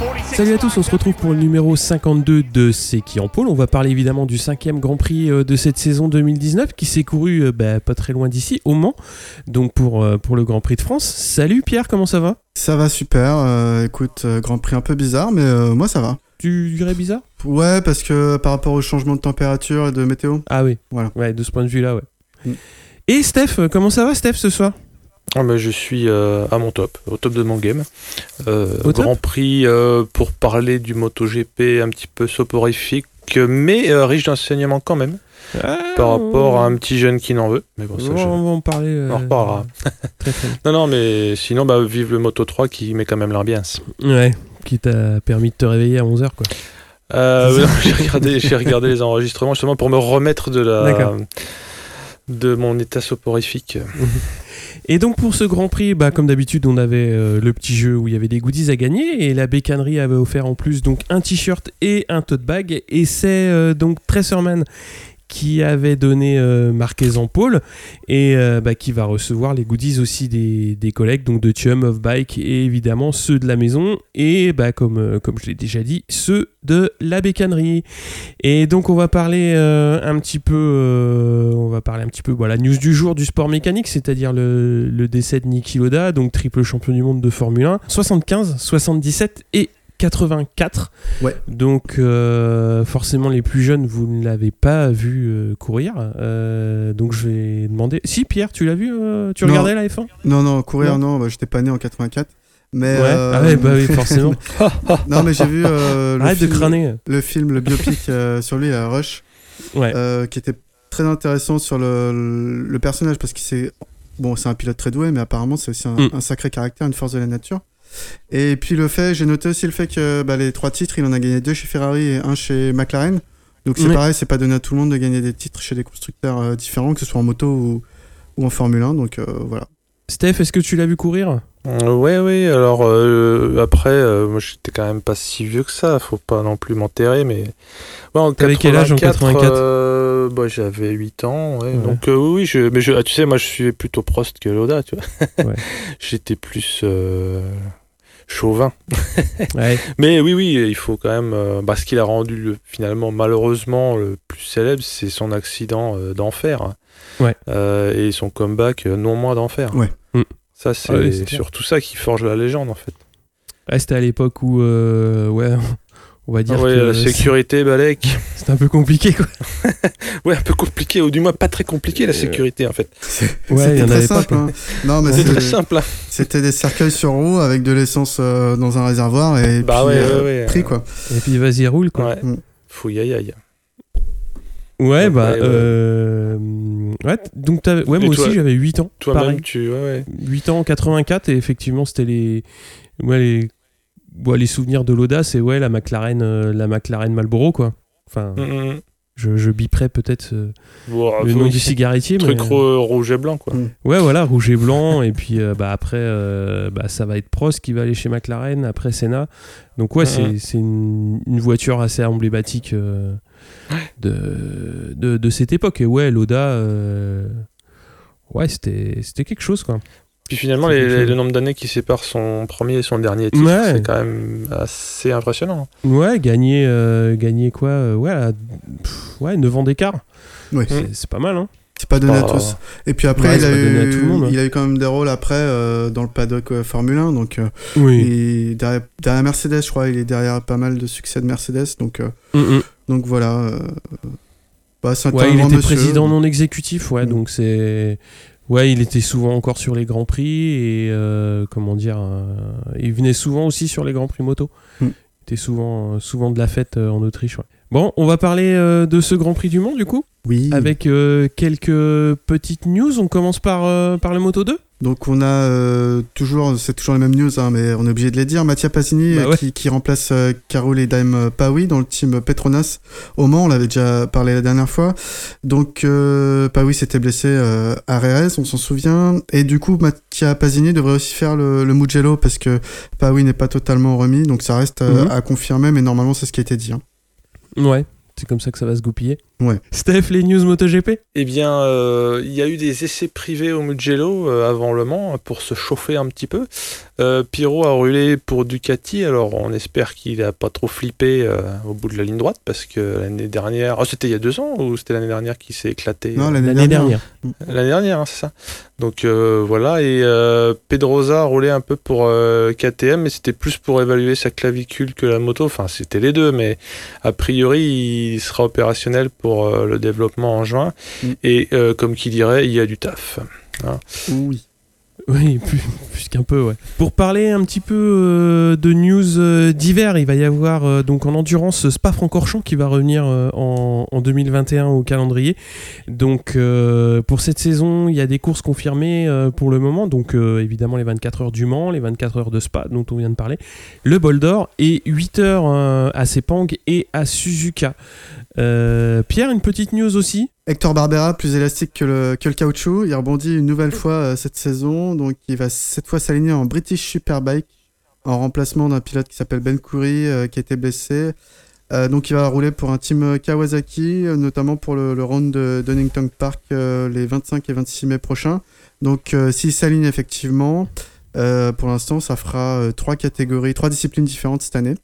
46 Salut à tous, on se retrouve pour le numéro 52 de C'est qui en pôle. On va parler évidemment du cinquième Grand Prix euh, de cette saison 2019 qui s'est couru euh, bah, pas très loin d'ici, au Mans, donc pour, euh, pour le Grand Prix de France. Salut Pierre, comment ça va? Ça va super. euh, écoute, Grand Prix un peu bizarre, mais euh, moi ça va. Tu dirais bizarre? Ouais, parce que par rapport au changement de température et de météo. Ah oui, Voilà. ouais, de ce point de vue-là, ouais. Mm. Et Steph, comment ça va Steph ce soir? Ah bah, je suis euh, à mon top, au top de mon game. Euh, top Grand Prix euh, pour parler du MotoGP un petit peu soporifique, mais riche d'enseignements quand même, par rapport à un petit jeune qui n'en veut. Mais bon, ça, on, je- on en parler. on reparlera. très, très Non, non, mais sinon, bah, vive le Moto 3 qui met quand même l'ambiance. Ouais, qui t'a permis de te réveiller à 11h quoi. Ouais, j'ai regardé, regardé les enregistrements justement pour me remettre de la de mon état soporifique. Et donc pour ce Grand Prix, bah, comme d'habitude, on avait euh, le petit jeu où il y avait des goodies à gagner et la bécannerie avait offert en plus donc un t-shirt et un tote bag. Et c'est euh, donc Tresserman qui avait donné euh, Marquez en pôle et bah, qui va recevoir les goodies aussi des, collègues donc de Chum of Bike et évidemment ceux de la maison et bah, comme, je l'ai déjà dit ceux de la bécannerie et donc on va parler un petit peu petit peu voilà news du jour du sport mécanique c'est-à-dire le, le décès de Niki Loda donc triple champion du monde de Formule 1 75 77 et 84 Ouais. donc euh, forcément les plus jeunes vous ne l'avez pas vu euh, courir Euh, donc je vais demander si Pierre tu l'as vu tu Non. regardais la F1 Non, non, courir, Non. non, bah, j'étais pas né en 84. Mais, ouais euh, ah ouais bah oui forcément non, mais j'ai vu euh, le, arrête de film, crâner le film, le biopic euh, sur lui, Rush, ouais qui était très intéressant sur le, le personnage parce que c'est bon, c'est un pilote très doué, mais apparemment c'est aussi un, Mm. un sacré caractère, une force de la nature. Et puis le fait, j'ai noté aussi le fait que bah, les trois titres, il en a gagné deux chez Ferrari et un chez McLaren. Donc c'est Oui. pareil, c'est pas donné à tout le monde de gagner des titres chez des constructeurs euh, différents, que ce soit en moto ou, ou en Formule 1. Donc euh, voilà. Steph est-ce que tu l'as vu courir? Euh, ouais, oui, alors euh, après, euh, moi j'étais quand même pas si vieux que ça, faut pas non plus m'enterrer, mais. Ouais, en T'avais quel âge en 84? euh, bah, J'avais 8 ans, ouais. Ouais. donc euh, oui, je, mais je, ah, tu sais, moi je suis plutôt Prost que Loda, tu vois. Ouais. J'étais plus euh, chauvin. ouais Mais oui, oui, il faut quand même. euh, bah, ce qui l'a rendu le- finalement, malheureusement, le plus célèbre, c'est son accident euh, d'enfer. hein. Ouais. Euh, et son comeback euh, non moins d'enfer. Ouais. Mm. Ça, c'est Ah oui, c'est surtout ça qui forge la légende, en fait. Ouais, c'était à l'époque où, euh, ouais, on va dire Ah ouais, que la sécurité, Balek. c'était un peu compliqué, quoi. Ouais, un peu compliqué, ou du moins pas très compliqué, la Euh, sécurité, en fait. Ouais, il y C'était en très avait simple. hein. Non, mais C'est très simple. hein. c'était des cercueils sur roue avec de l'essence euh, dans un réservoir et Bah puis euh, ouais. pris quoi. Et puis vas-y, roule, quoi. Ouais. Mm. Fouille, aïe, aïe. Ouais, bah, Ouais, euh, ouais, t- donc t'avais- ouais, Et moi toi- aussi j'avais 8 ans. Toi-même, tu. Ouais, ouais. 8 ans en 84, et effectivement, c'était les, ouais, les, ouais, les souvenirs de Loda, c'est ouais, la McLaren, euh, la McLaren Marlboro, quoi. Enfin, Mm, mm. je, je biperais peut-être euh, Bon, le nom oui, du cigarettier, mais. Truc ro- rouge et blanc, quoi. Mm. Ouais, voilà, rouge et blanc. et puis euh, bah, après, euh, bah, ça va être Prost qui va aller chez McLaren, après Senna. Donc, ouais, c'est c'est une, une voiture assez emblématique euh, de, de, de cette époque. Et ouais, Loda, euh, ouais, c'était c'était quelque chose, quoi. Puis finalement, C'est les- le nombre d'années qui séparent son premier et son dernier titre, Ouais. c'est quand même assez impressionnant. Ouais, gagner, euh, gagner quoi euh, ouais, à- pff, ouais, 9 ans d'écart. Oui. C'est- pas mal, hein. C'est pas donné à tous. Et puis après, Ouais, il, a eu, tout le monde, hein. il a eu quand même des rôles après euh, dans le paddock euh, Formule 1. Donc, euh, Oui. et derrière, derrière Mercedes, je crois, il est derrière pas mal de succès de Mercedes. Donc, euh, Mm, donc voilà. euh, bah, c'est un Ouais, un il était monsieur. président non exécutif, ouais, Mm. donc c'est. Ouais, il était souvent encore sur les grands prix et euh, comment dire, euh, il venait souvent aussi sur les grands prix moto. Mm. Il était souvent, euh, souvent de la fête en Autriche. ouais. Bon, on va parler de ce Grand Prix du Monde du coup, Oui. avec quelques petites news. On commence par, par le Moto 2 Donc on a euh, toujours, c'est toujours les mêmes news, hein, mais on est obligé de les dire. Mattia Pasini Bah ouais. qui, qui remplace euh, Carol et Daim Pawi dans le team Petronas au Mans, on l'avait déjà parlé la dernière fois. Donc euh, Pawi s'était blessé euh, à Rérez, on s'en souvient. Et du coup Mattia Pasini devrait aussi faire le, le Mugello parce que Pawi n'est pas totalement remis, donc ça reste euh, Mhm. à confirmer, mais normalement c'est ce qui a été dit. hein. Ouais, c'est comme ça que ça va se goupiller. Ouais. Steph, les news MotoGP? Eh bien, euh, il y a eu des essais privés au Mugello euh, avant Le Mans pour se chauffer un petit peu. Euh, Pirot a roulé pour Ducati, alors on espère qu'il n'a pas trop flippé euh, au bout de la ligne droite parce que l'année dernière, oh, c'était il y a deux ans ou c'était l'année dernière qu'il s'est éclaté Non, l'année dernière. L'année dernière, hein, c'est ça. Donc euh, voilà, et euh, Pedrosa a roulé un peu pour euh, KTM, mais c'était plus pour évaluer sa clavicule que la moto. Enfin, c'était les deux, mais a priori, il sera opérationnel pour euh, le développement en juin. Mm. Et euh, comme qui dirait, il y a du taf. Oui. Oui, plus, qu'un peu, ouais. Pour parler un petit peu euh, de news euh, d'hiver, il va y avoir euh, donc en endurance Spa-Francorchamps qui va revenir en, en 2021 au calendrier. Donc pour cette saison, il y a des courses confirmées pour le moment. Donc évidemment les 24 heures du Mans, les 24 heures de Spa dont on vient de parler, le Bol d'Or et 8 heures à Sepang et à Suzuka. Pierre, une petite news aussi? Hector Barbera, plus élastique que le, que le caoutchouc, il rebondit une nouvelle fois euh, cette saison, donc il va cette fois s'aligner en British Superbike en remplacement d'un pilote qui s'appelle Ben Khoury euh, qui a été blessé. Euh, donc il va rouler pour un team Kawasaki, notamment pour le, le round de Donington Park les 25 et 26 mai prochains. Donc s'il s'aligne effectivement, pour l'instant ça fera trois catégories, trois disciplines différentes cette année.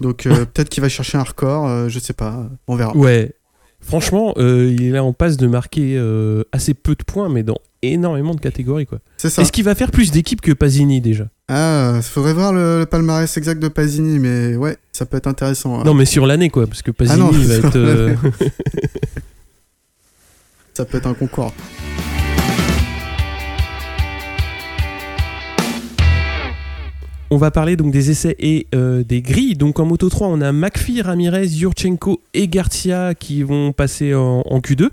Donc peut-être qu'il va chercher un record, je sais pas, on verra. Ouais. Franchement, euh, il est là en passe de marquer euh, assez peu de points, mais dans énormément de catégories. quoi. C'est ça. Est-ce qu'il va faire plus d'équipes que Pasini déjà? Ah, il faudrait voir le, le palmarès exact de Pasini, mais ouais, ça peut être intéressant. hein. Non, mais sur l'année, quoi, parce que Pasini Ah non, il va être. euh, Ça peut être un concours. On va parler donc des essais et euh, des grilles. Donc en Moto 3, on a McPhee, Ramirez, Yurchenko et Garcia qui vont passer en, en Q2.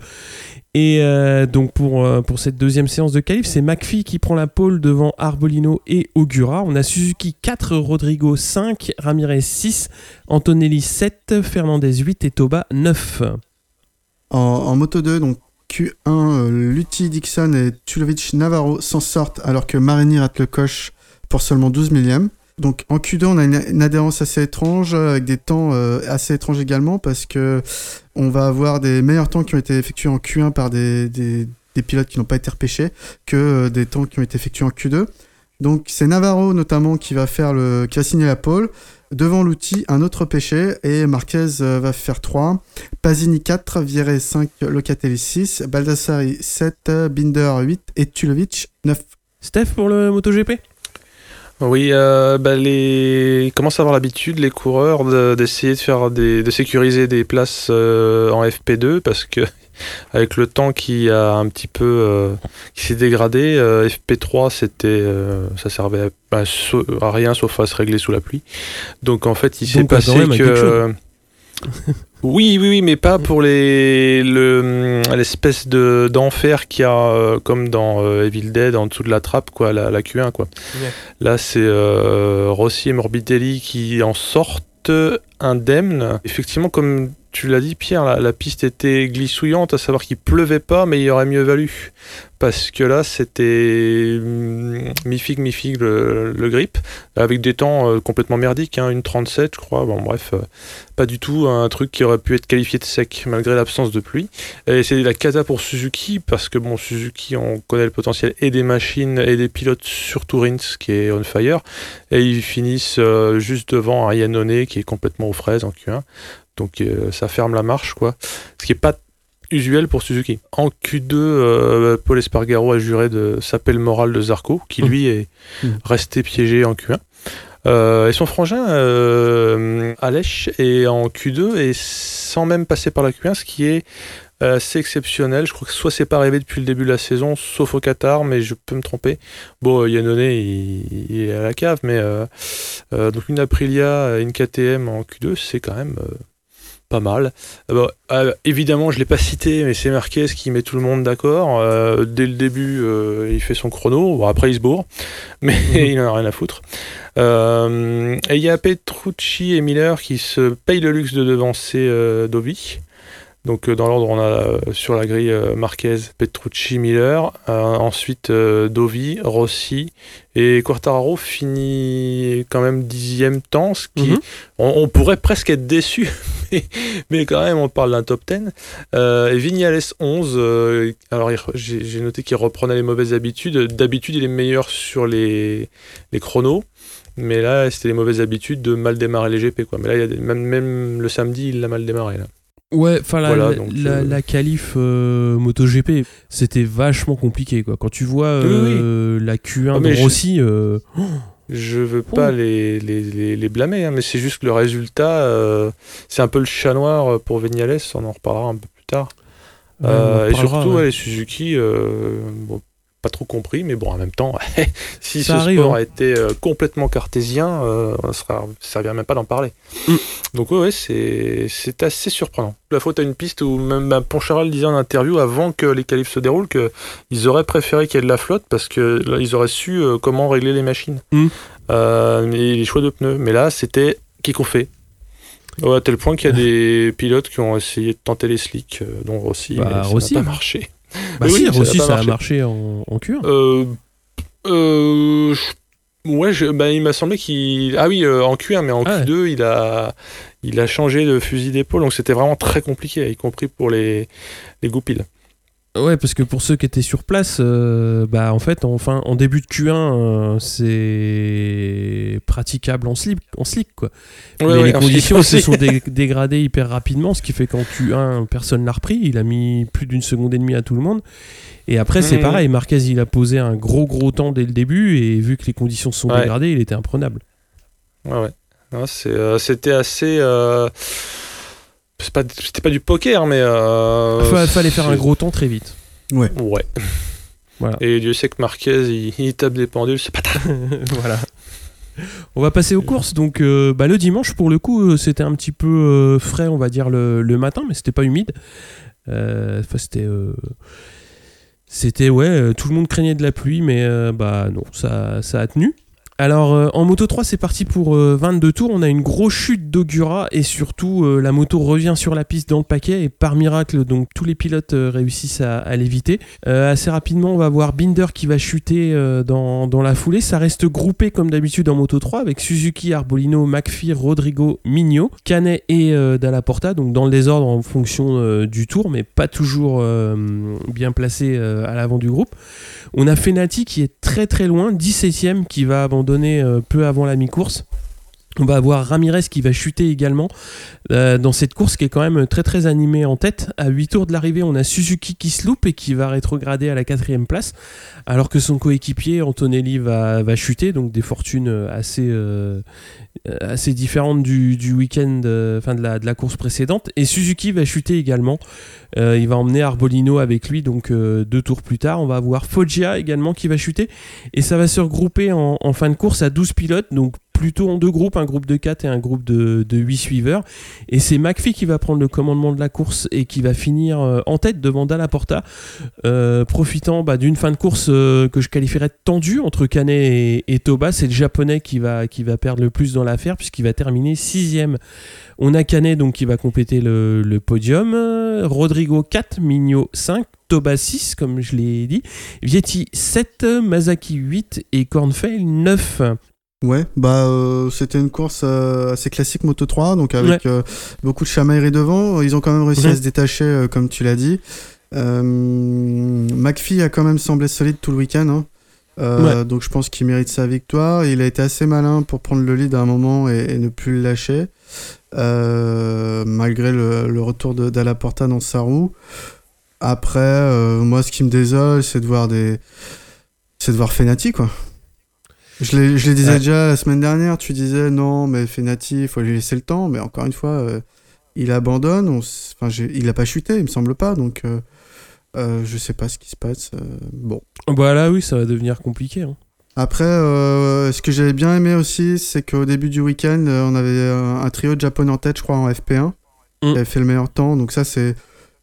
Et euh, donc pour, euh, pour cette deuxième séance de qualif, c'est McPhee qui prend la pole devant Arbolino et Ogura. On a Suzuki 4, Rodrigo 5, Ramirez 6, Antonelli 7, Fernandez 8 et Toba 9. En, Moto 2, donc Q1, euh, Lutti, Dixon et Tulovic Navarro s'en sortent alors que Marini rate le coche pour seulement 12 millièmes. Donc en Q2, on a une, adhérence assez étrange avec des temps euh, assez étranges également parce que on va avoir des meilleurs temps qui ont été effectués en Q1 par des, des- pilotes qui n'ont pas été repêchés que euh, des temps qui ont été effectués en Q2. Donc c'est Navarro notamment qui va faire le qui va signer la pole devant l'outil un autre pêché et Marquez euh, va faire 3 Pasini 4, Vieré 5, Locatelli 6, Baldassari 7, Binder 8 et Tulovic 9. Steph pour le MotoGP? Oui, euh, bah, les... ils commencent à avoir l'habitude, les coureurs, de- d'essayer de, faire des... de sécuriser des places euh, en FP2 parce que avec le temps qui a un petit peu euh, qui s'est dégradé, euh, FP3 c'était euh, ça servait à, bah, à rien sauf à se régler sous la pluie. Donc en fait, il s'est Donc, passé que oui, oui, oui, mais pas pour les le l'espèce de d'enfer qu'il y a euh, comme dans euh, Evil Dead en dessous de la trappe quoi, la, la Q1 quoi. Là, c'est euh, Rossi et Morbidelli qui en sortent indemnes. Effectivement, comme tu l'as dit, Pierre, la, la piste était glissouillante, à savoir qu'il pleuvait pas, mais il aurait mieux valu. Parce que là, c'était hum, mi-figue, mi-figue le, grip, avec des temps euh, complètement merdiques, hein, une 37, je crois. Bon, bref, euh, pas du tout un truc qui aurait pu être qualifié de sec, malgré l'absence de pluie. Et c'est la cata pour Suzuki, parce que bon, Suzuki, on connaît le potentiel et des machines et des pilotes, surtout Rins, qui est on fire. Et ils finissent euh, juste devant un qui est complètement aux fraises en Q1. Donc ça ferme la marche, quoi. Ce qui est pas usuel pour Suzuki. En Q2, euh, Paul Espargaro a juré de saper le moral de Zarco, qui lui est Mm. resté piégé en Q1. Euh, et son frangin, euh, Alech, est en Q2 et sans même passer par la Q1, ce qui est assez exceptionnel. Je crois que soit c'est pas arrivé depuis le début de la saison, sauf au Qatar, mais je peux me tromper. Bon, Yannone, il, il est à la cave, mais euh, euh, donc une Aprilia, une KTM en Q2, c'est quand même euh, pas mal. évidemment, je l'ai pas cité, mais c'est Marquez qui met tout le monde d'accord. dès le début, il fait son chrono. Bon, après, il se bourre, mais il en a rien à foutre. et il y a Petrucci et Miller qui se payent le luxe de devancer Dovi. Donc euh, dans l'ordre, on a euh, sur la grille euh, Marquez, Petrucci, Miller, ensuite Dovi, Rossi et Quartararo finit quand même dixième temps, ce qui mhm. on, pourrait presque être déçu, mais, quand même on parle d'un top 10. et Vignales 11, alors j'ai noté qu'il reprenait les mauvaises habitudes. D'habitude il est meilleur sur les, les chronos. Mais là, c'était les mauvaises habitudes de mal démarrer les GP. Quoi. Mais là, il y a même, même le samedi, il l'a mal démarré. Là. Ouais, enfin la, la, euh, qualif euh, MotoGP, c'était vachement compliqué quoi. Quand tu vois euh, la Q1 ah, de Rossi, je, je veux pas oh. les, les, les, blâmer, hein, mais c'est juste que le résultat, c'est un peu le chat noir pour Vignales, on en reparlera un peu plus tard. et surtout, les Suzuki, bon, pas trop compris, mais bon, en même temps, si ce sport hein. a été euh, complètement cartésien, euh, ça ne servirait même pas d'en parler. Mm. Donc ouais, c'est assez surprenant. La faute à une piste où même Poncharal disait en interview avant que les qualifs se déroulent qu'ils auraient préféré qu'il y ait de la flotte parce qu'ils auraient su euh, comment régler les machines mm. et les choix de pneus. Mais là, c'était qui qu'on fait à tel point qu'il y a des pilotes qui ont essayé de tenter les slicks, dont Rossi, bah, mais ça n'a pas marché. Bah si, aussi, ça, a, marché en, en cure. Euh, euh, ouais, bah, il m'a semblé qu'il. Ah oui, euh, en Q1, mais en ah Q2, il, a, il a changé de fusil d'épaule, donc c'était vraiment très compliqué, y compris pour les, les goupilles. Ouais, parce que pour ceux qui étaient sur place, euh, bah en fait, en, en début de Q1, euh, c'est praticable en slip, en slick quoi. Mais les conditions se sont dégradées hyper rapidement, ce qui fait qu'en Q1, personne l'a repris. Il a mis plus d'une seconde et demie à tout le monde. Et après, c'est mmh. pareil. Marquez, il a posé un gros gros temps dès le début, et vu que les conditions se sont dégradées, il était imprenable. Ouais, ouais. Euh, c'était pas du poker, mais. Euh, fallait faire un gros temps très vite. Ouais. Ouais. Voilà. Et Dieu sait que Marquez, il, tape des pendules, c'est pas Voilà. On va passer aux courses. Donc, euh, bah, le dimanche, pour le coup, euh, c'était un petit peu frais, on va dire, le, le matin, mais c'était pas humide. Enfin, c'était. C'était, ouais, tout le monde craignait de la pluie, mais bah non, ça, ça a tenu. Alors euh, en moto 3 c'est parti pour 22 euh, tours, on a une grosse chute d'Ogura et surtout euh, la moto revient sur la piste dans le paquet et par miracle donc tous les pilotes réussissent à, l'éviter. assez rapidement on va voir Binder qui va chuter dans, la foulée, ça reste groupé comme d'habitude en moto 3 avec Suzuki, Arbolino, McPhee, Rodrigo, Migno, Canet et Dalla Porta, donc dans le désordre en fonction du tour mais pas toujours bien placé à l'avant du groupe. On a Fenati qui est très très loin, 17ème qui va abandonner euh, peu avant la mi-course. On va avoir Ramirez qui va chuter également euh, dans cette course qui est quand même très très animée en tête. À 8 tours de l'arrivée, on a Suzuki qui se loupe et qui va rétrograder à la quatrième place, alors que son coéquipier Antonelli va, chuter, donc des fortunes assez, euh, assez différentes du, du week-end, enfin de la, de la, course précédente. Et Suzuki va chuter également. il va emmener Arbolino avec lui, donc deux tours plus tard. On va avoir Foggia également qui va chuter. Et ça va se regrouper en, en fin de course à 12 pilotes, donc plutôt en deux groupes, un groupe de 4 et un groupe de, de 8 suiveurs. Et c'est McPhee qui va prendre le commandement de la course et qui va finir euh, en tête devant Dalla Porta, euh, profitant bah, d'une fin de course euh, que je qualifierais de tendue entre Canet et, Toba. C'est le japonais qui va, perdre le plus dans l'affaire puisqu'il va terminer sixième. On a Canet donc qui va compléter le, podium, Rodrigo 4, Migno 5, Toba 6 comme je l'ai dit, Vietti 7, Mazaki 8 et Kornfeld 9. Ouais, bah euh, c'était une course euh, assez classique Moto 3, donc avec euh, beaucoup de chamaillerie devant. Ils ont quand même réussi à se détacher, comme tu l'as dit. McPhee a quand même semblé solide tout le week-end, hein. donc je pense qu'il mérite sa victoire. Il a été assez malin pour prendre le lead à un moment et, ne plus le lâcher, malgré le, retour de Porta dans sa roue. Après, moi, ce qui me désole, c'est de voir des, c'est de voir Fenati, quoi. Je je disais déjà la semaine dernière, tu disais non, mais Fenati, il faut lui laisser le temps, mais encore une fois, euh, il abandonne, enfin, il n'a pas chuté, il me semble pas, donc euh, euh, je sais pas ce qui se passe. bon. Bah là, oui, ça va devenir compliqué. Hein. Après, ce que j'avais bien aimé aussi, c'est qu'au début du week-end, on avait un, trio de japonais en tête, je crois, en FP1. qui avait fait le meilleur temps. Donc ça, c'est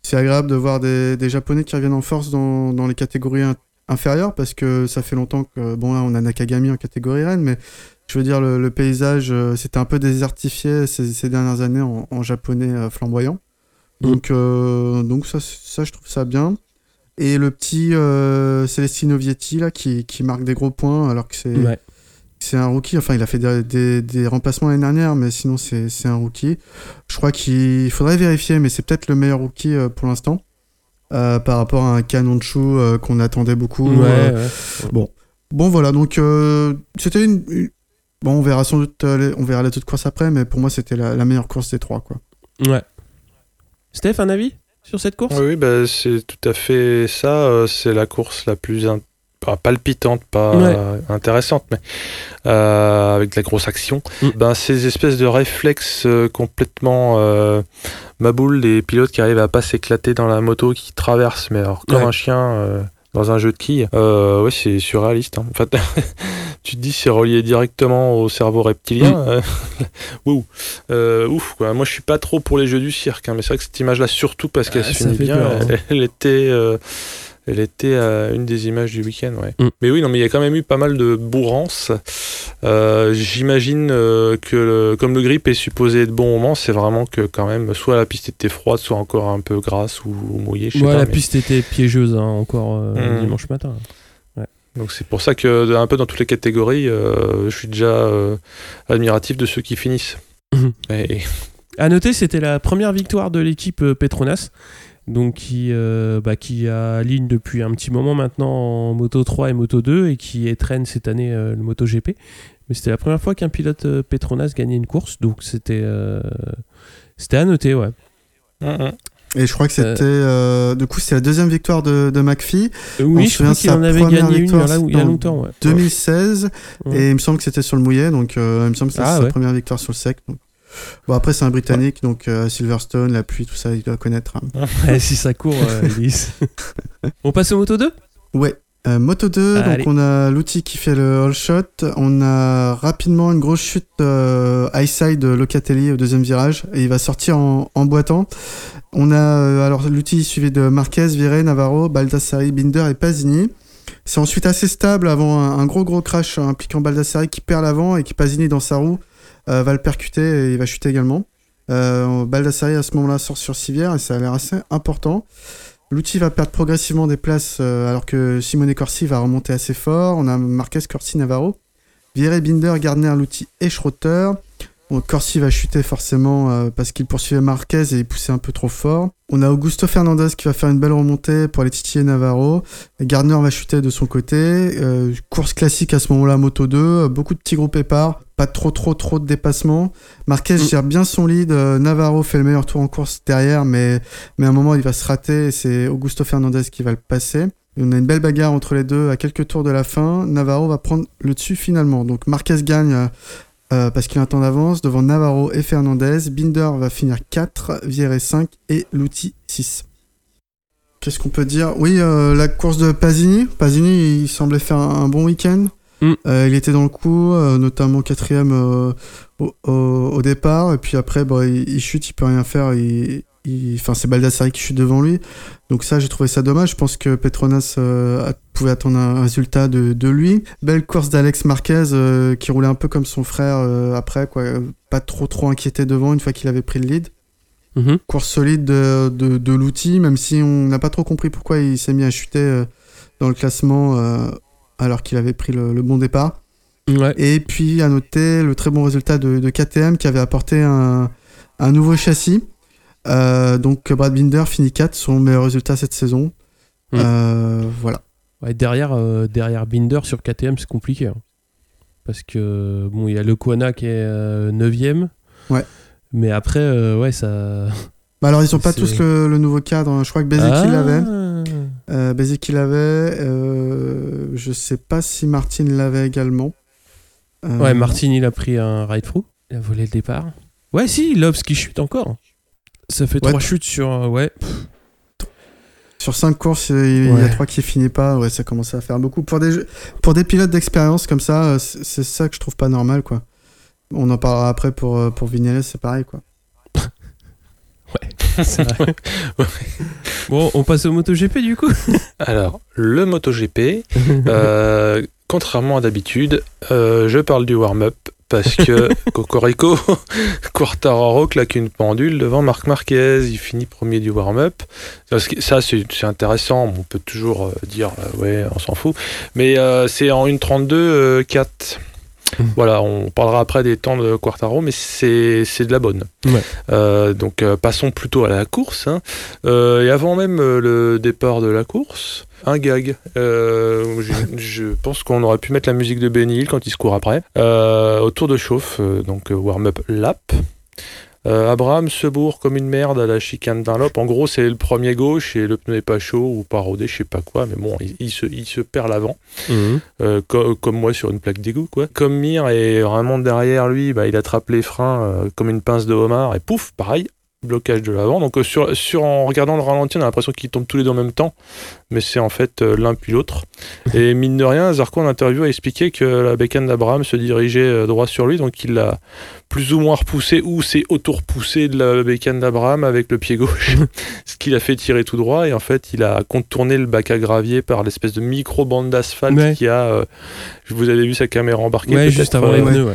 c'est agréable de voir des, des, Japonais qui reviennent en force dans, dans les catégories inférieures parce que ça fait longtemps que, bon, là, on a Nakagami en catégorie reine, mais je veux dire, le, paysage, euh, c'était un peu désertifié ces, ces dernières années en, japonais euh, flamboyant. Mm. Donc, euh, donc ça, ça, je trouve ça bien. Et le petit Celestino Vietti, là, qui, qui, marque des gros points, alors que c'est c'est un rookie. Enfin, il a fait des, des, remplacements l'année dernière, mais sinon, c'est un rookie. Je crois qu'il faudrait vérifier, mais c'est peut-être le meilleur rookie pour l'instant. Par rapport à un canon de chou qu'on attendait beaucoup. Bon. Bon, voilà, donc c'était une, Bon, on verra sans doute, euh, on verra la toute course après, mais pour moi, c'était la, meilleure course des trois, quoi. Ouais. Steph, un avis sur cette course? Oui, bah, c'est tout à fait ça. Euh, c'est la course la plus palpitante, pas intéressante, mais euh, avec de la grosse action. Mm. Ben, ces espèces de réflexes complètement maboule des pilotes qui arrivent à pas s'éclater dans la moto, qui traversent, mais alors comme un chien dans un jeu de quilles. Euh, ouais, c'est surréaliste. Hein. En fait, tu te dis c'est relié directement au cerveau reptilien. Ouh. Euh, ouf, quoi. Moi, je suis pas trop pour les jeux du cirque, hein, mais c'est vrai que cette image-là, surtout parce qu'elle ah, se finit bien, hein. elle, était. Euh, elle était euh, une des images du week-end, ouais. Mm. Mais oui, non, mais il y a quand même eu pas mal de bourrance. Euh, j'imagine euh, que comme le grip est supposé être bon au moment, c'est vraiment que quand même, soit la piste était froide, soit encore un peu grasse ou, mouillée. Je sais la piste était piégeuse hein, encore mm. dimanche matin. Donc c'est pour ça que un peu dans toutes les catégories, je suis déjà admiratif de ceux qui finissent. Et... À noter, c'était la première victoire de l'équipe Petronas donc qui, euh, bah, qui a ligne depuis un petit moment maintenant en Moto 3 et Moto 2 et qui traîne cette année euh, le Moto GP. Mais c'était la première fois qu'un pilote euh, Petronas gagnait une course, donc c'était c'était à noter, ouais. Et je crois que c'était. du coup, c'est la deuxième victoire de, de McPhee. oui, je crois qu'il en avait gagné une il y a longtemps. Ouais. 2016. Et il me semble que c'était sur le mouillet. Donc, il me semble que c'était ah, sa première victoire sur le sec. Donc, Bon, après, c'est un Britannique, donc euh, Silverstone, la pluie, tout ça, il doit connaître. Hein. si ça court, euh, On passe au Moto 2 Ouais. Euh, Moto 2, donc on a l'outil qui fait le all shot. On a rapidement une grosse chute high side Locatelli au deuxième virage et il va sortir en, boitant. On a alors l'outil suivi de Marquez, Viré, Navarro, Baldassari, Binder et Pasini. C'est ensuite assez stable avant un, un, gros gros crash impliquant Baldassari qui perd l'avant et qui Pasini dans sa roue va le percuter et il va chuter également. Euh, Baldassari à ce moment-là sort sur civière et ça a l'air assez important. L'outil va perdre progressivement des places euh, alors que Simone Corsi va remonter assez fort. On a Marquez, Corsi, Navarro. Viré, Binder, Gardner, l'outil et Schroeter. Corsi va chuter forcément euh, parce qu'il poursuivait Marquez et il poussait un peu trop fort. On a Augusto Fernandez qui va faire une belle remontée pour aller titiller Navarro. Gardner va chuter de son côté. Euh, course classique à ce moment-là, Moto 2. Beaucoup de petits groupes épars. Pas trop trop trop de dépassements. Marquez mm. gère bien son lead. Euh, Navarro fait le meilleur tour en course derrière, mais, mais à un moment il va se rater et c'est Augusto Fernandez qui va le passer. On a une belle bagarre entre les deux à quelques tours de la fin. Navarro va prendre le dessus finalement. Donc Marquez gagne euh, parce qu'il a un temps d'avance devant Navarro et Fernandez. Binder va finir 4, Vierre 5 et Louti 6. Qu'est-ce qu'on peut dire? Oui, euh, la course de Pasini. Pasini, il semblait faire un, bon week-end. Mm. Euh, il était dans le coup, notamment quatrième au, au, départ. Et puis après, bah, il, il, chute, il peut rien faire. Il, enfin c'est Baldassari qui chute devant lui. Donc ça, j'ai trouvé ça dommage. Je pense que Petronas euh, pouvait attendre un résultat de, lui. Belle course d'Alex Marquez euh, qui roulait un peu comme son frère euh, après, quoi. Pas trop trop inquiété devant une fois qu'il avait pris le lead. Mhm. Course solide de, de, l'outil, même si on n'a pas trop compris pourquoi il s'est mis à chuter dans le classement alors qu'il avait pris le, bon départ. Et puis à noter le très bon résultat de, KTM qui avait apporté un, un nouveau châssis. Euh, donc Brad Binder finit 4, son meilleur résultat cette saison. Euh, voilà. Derrière, euh, derrière Binder sur KTM, c'est compliqué. Hein. Parce que bon, il y a le Kona qui est 9ème. Ouais. Mais après, ouais, ça. Bah alors, ils ont pas tous le, nouveau cadre. Je crois que Bezeki ah. l'avait. Euh, Bezeki l'avait. je sais pas si Martin l'avait également. Ouais, Martin, il a pris un ride-through. Il a volé le départ. Ouais, si, Lobs qui chute encore. Ça fait trois chutes sur. Euh, ouais. Sur cinq courses, il y a trois qui finissent pas. Ouais, ça commence à faire beaucoup. Pour des, pour des pilotes d'expérience comme ça, euh, c'est ça que je trouve pas normal, quoi. On en parlera après pour, euh, pour Vignales, c'est pareil, quoi. bon, on passe au MotoGP du coup Alors, le MotoGP, euh, contrairement à d'habitude, euh, je parle du warm-up parce que Cocorico, Quartararo claque une pendule devant Marc Marquez, il finit premier du warm-up. Ça, c'est intéressant, on peut toujours euh, dire, ouais, on s'en fout, mais c'est en 1.32-4. Voilà, on parlera après des temps de Quartaro, mais c'est de la bonne. Euh, donc euh, passons plutôt à la course. Hein. Euh, et avant même le départ de la course, un gag. je, pense qu'on aurait pu mettre la musique de Benny Hill quand il se court après. autour de chauffe, donc warm-up lap. Euh, Abraham se bourre comme une merde à la chicane d'un lop. En gros, c'est le premier gauche et le pneu n'est pas chaud ou pas rodé, je sais pas quoi. Mais bon, il, se, il se, perd l'avant, mhm. euh, comme moi sur une plaque d'égout. quoi. Comme Mir est vraiment derrière lui, bah, il attrape les freins euh, comme une pince de homard et pouf, pareil, blocage de l'avant. Donc sur, sur, en regardant le ralenti, on a l'impression qu'ils tombent tous les deux en même temps, mais c'est en fait l'un puis l'autre. Et mine de rien, Zarco en interview a expliqué que la bécane d'Abraham se dirigeait droit sur lui, donc il l'a plus ou moins repoussé ou c'est auto-repoussé de la bécane d'Abraham avec le pied gauche, ce qui l'a fait tirer tout droit. Et en fait il a contourné le bac à gravier par l'espèce de micro-bande d'asphalte qui a, euh, vous avez vu sa caméra embarquée ouais, juste avant les pneus,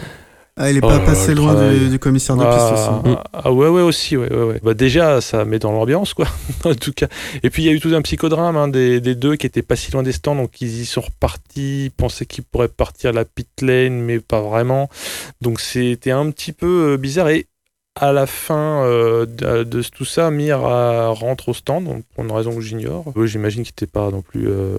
ah, il est pas oh, passé loin du, commissaire de piste ah, aussi. Ah, ouais, ouais, aussi, ouais, ouais, Bah, déjà, ça met dans l'ambiance, quoi, en tout cas. Et puis, il y a eu tout un psychodrame hein, des, des, deux qui étaient pas si loin des stands, donc ils y sont repartis, pensaient qu'ils pourraient partir à la pit lane, mais pas vraiment. Donc, c'était un petit peu euh, bizarre. Et à la fin euh, de, tout ça, Mir rentre au stand pour une raison que j'ignore. J'imagine qu'il n'était pas non plus, euh,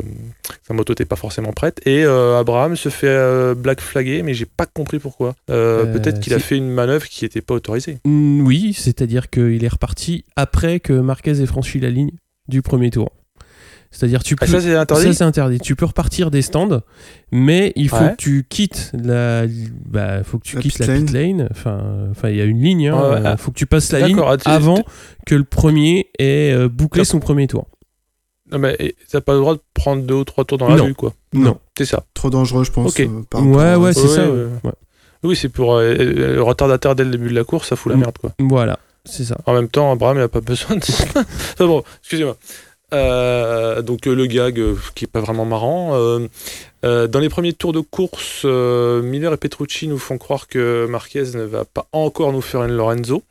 sa moto n'était pas forcément prête. Et euh, Abraham se fait black flaguer, mais j'ai pas compris pourquoi. Peut-être qu'il a fait une manœuvre qui n'était pas autorisée. Mm, oui, c'est-à-dire qu'il est reparti après que Marquez ait franchi la ligne du premier tour. C'est-à-dire tu ah, peux, ça c'est interdit. c'est interdit. Tu peux repartir des stands, mais il faut que tu quittes la, bah, faut que tu quittes la pit lane. Enfin, enfin, il y a une ligne. Hein. Il faut que tu passes la ligne avant que le premier ait euh, bouclé son premier tour. Non mais t'as pas le droit de prendre deux ou trois tours dans la rue quoi. Non. C'est ça. Trop dangereux je pense. Euh, ouais ouais c'est ça. Oui c'est pour euh, le retardataire dès le début de la course ça fout la mm. merde quoi. Voilà c'est ça. En même temps Abraham il a pas besoin de ça. bon excusez-moi. Euh, donc euh, le gag euh, qui est pas vraiment marrant. dans les premiers tours de course, Miller et Petrucci nous font croire que Marquez ne va pas encore nous faire une Lorenzo.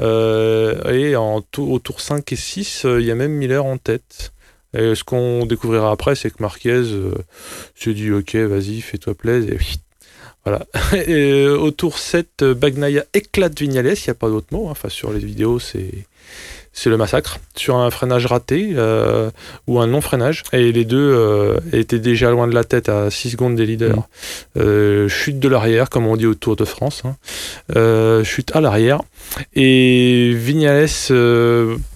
et en au tour 5 et 6, il y a même Miller en tête. Et ce qu'on découvrira après, c'est que Marquez se dit Ok, vas-y, fais-toi plaisir. Et voilà. Et au tour 7, Bagnaia éclate Vignales, il n'y a pas d'autre mot. Hein. Enfin, sur les vidéos, c'est c'est le massacre sur un freinage raté euh, ou un non-freinage. Et les deux euh, étaient déjà loin de la tête à 6 secondes des leaders. Mm. Euh, chute de l'arrière, comme on dit au Tour de France. Hein. chute à l'arrière. Et Vignales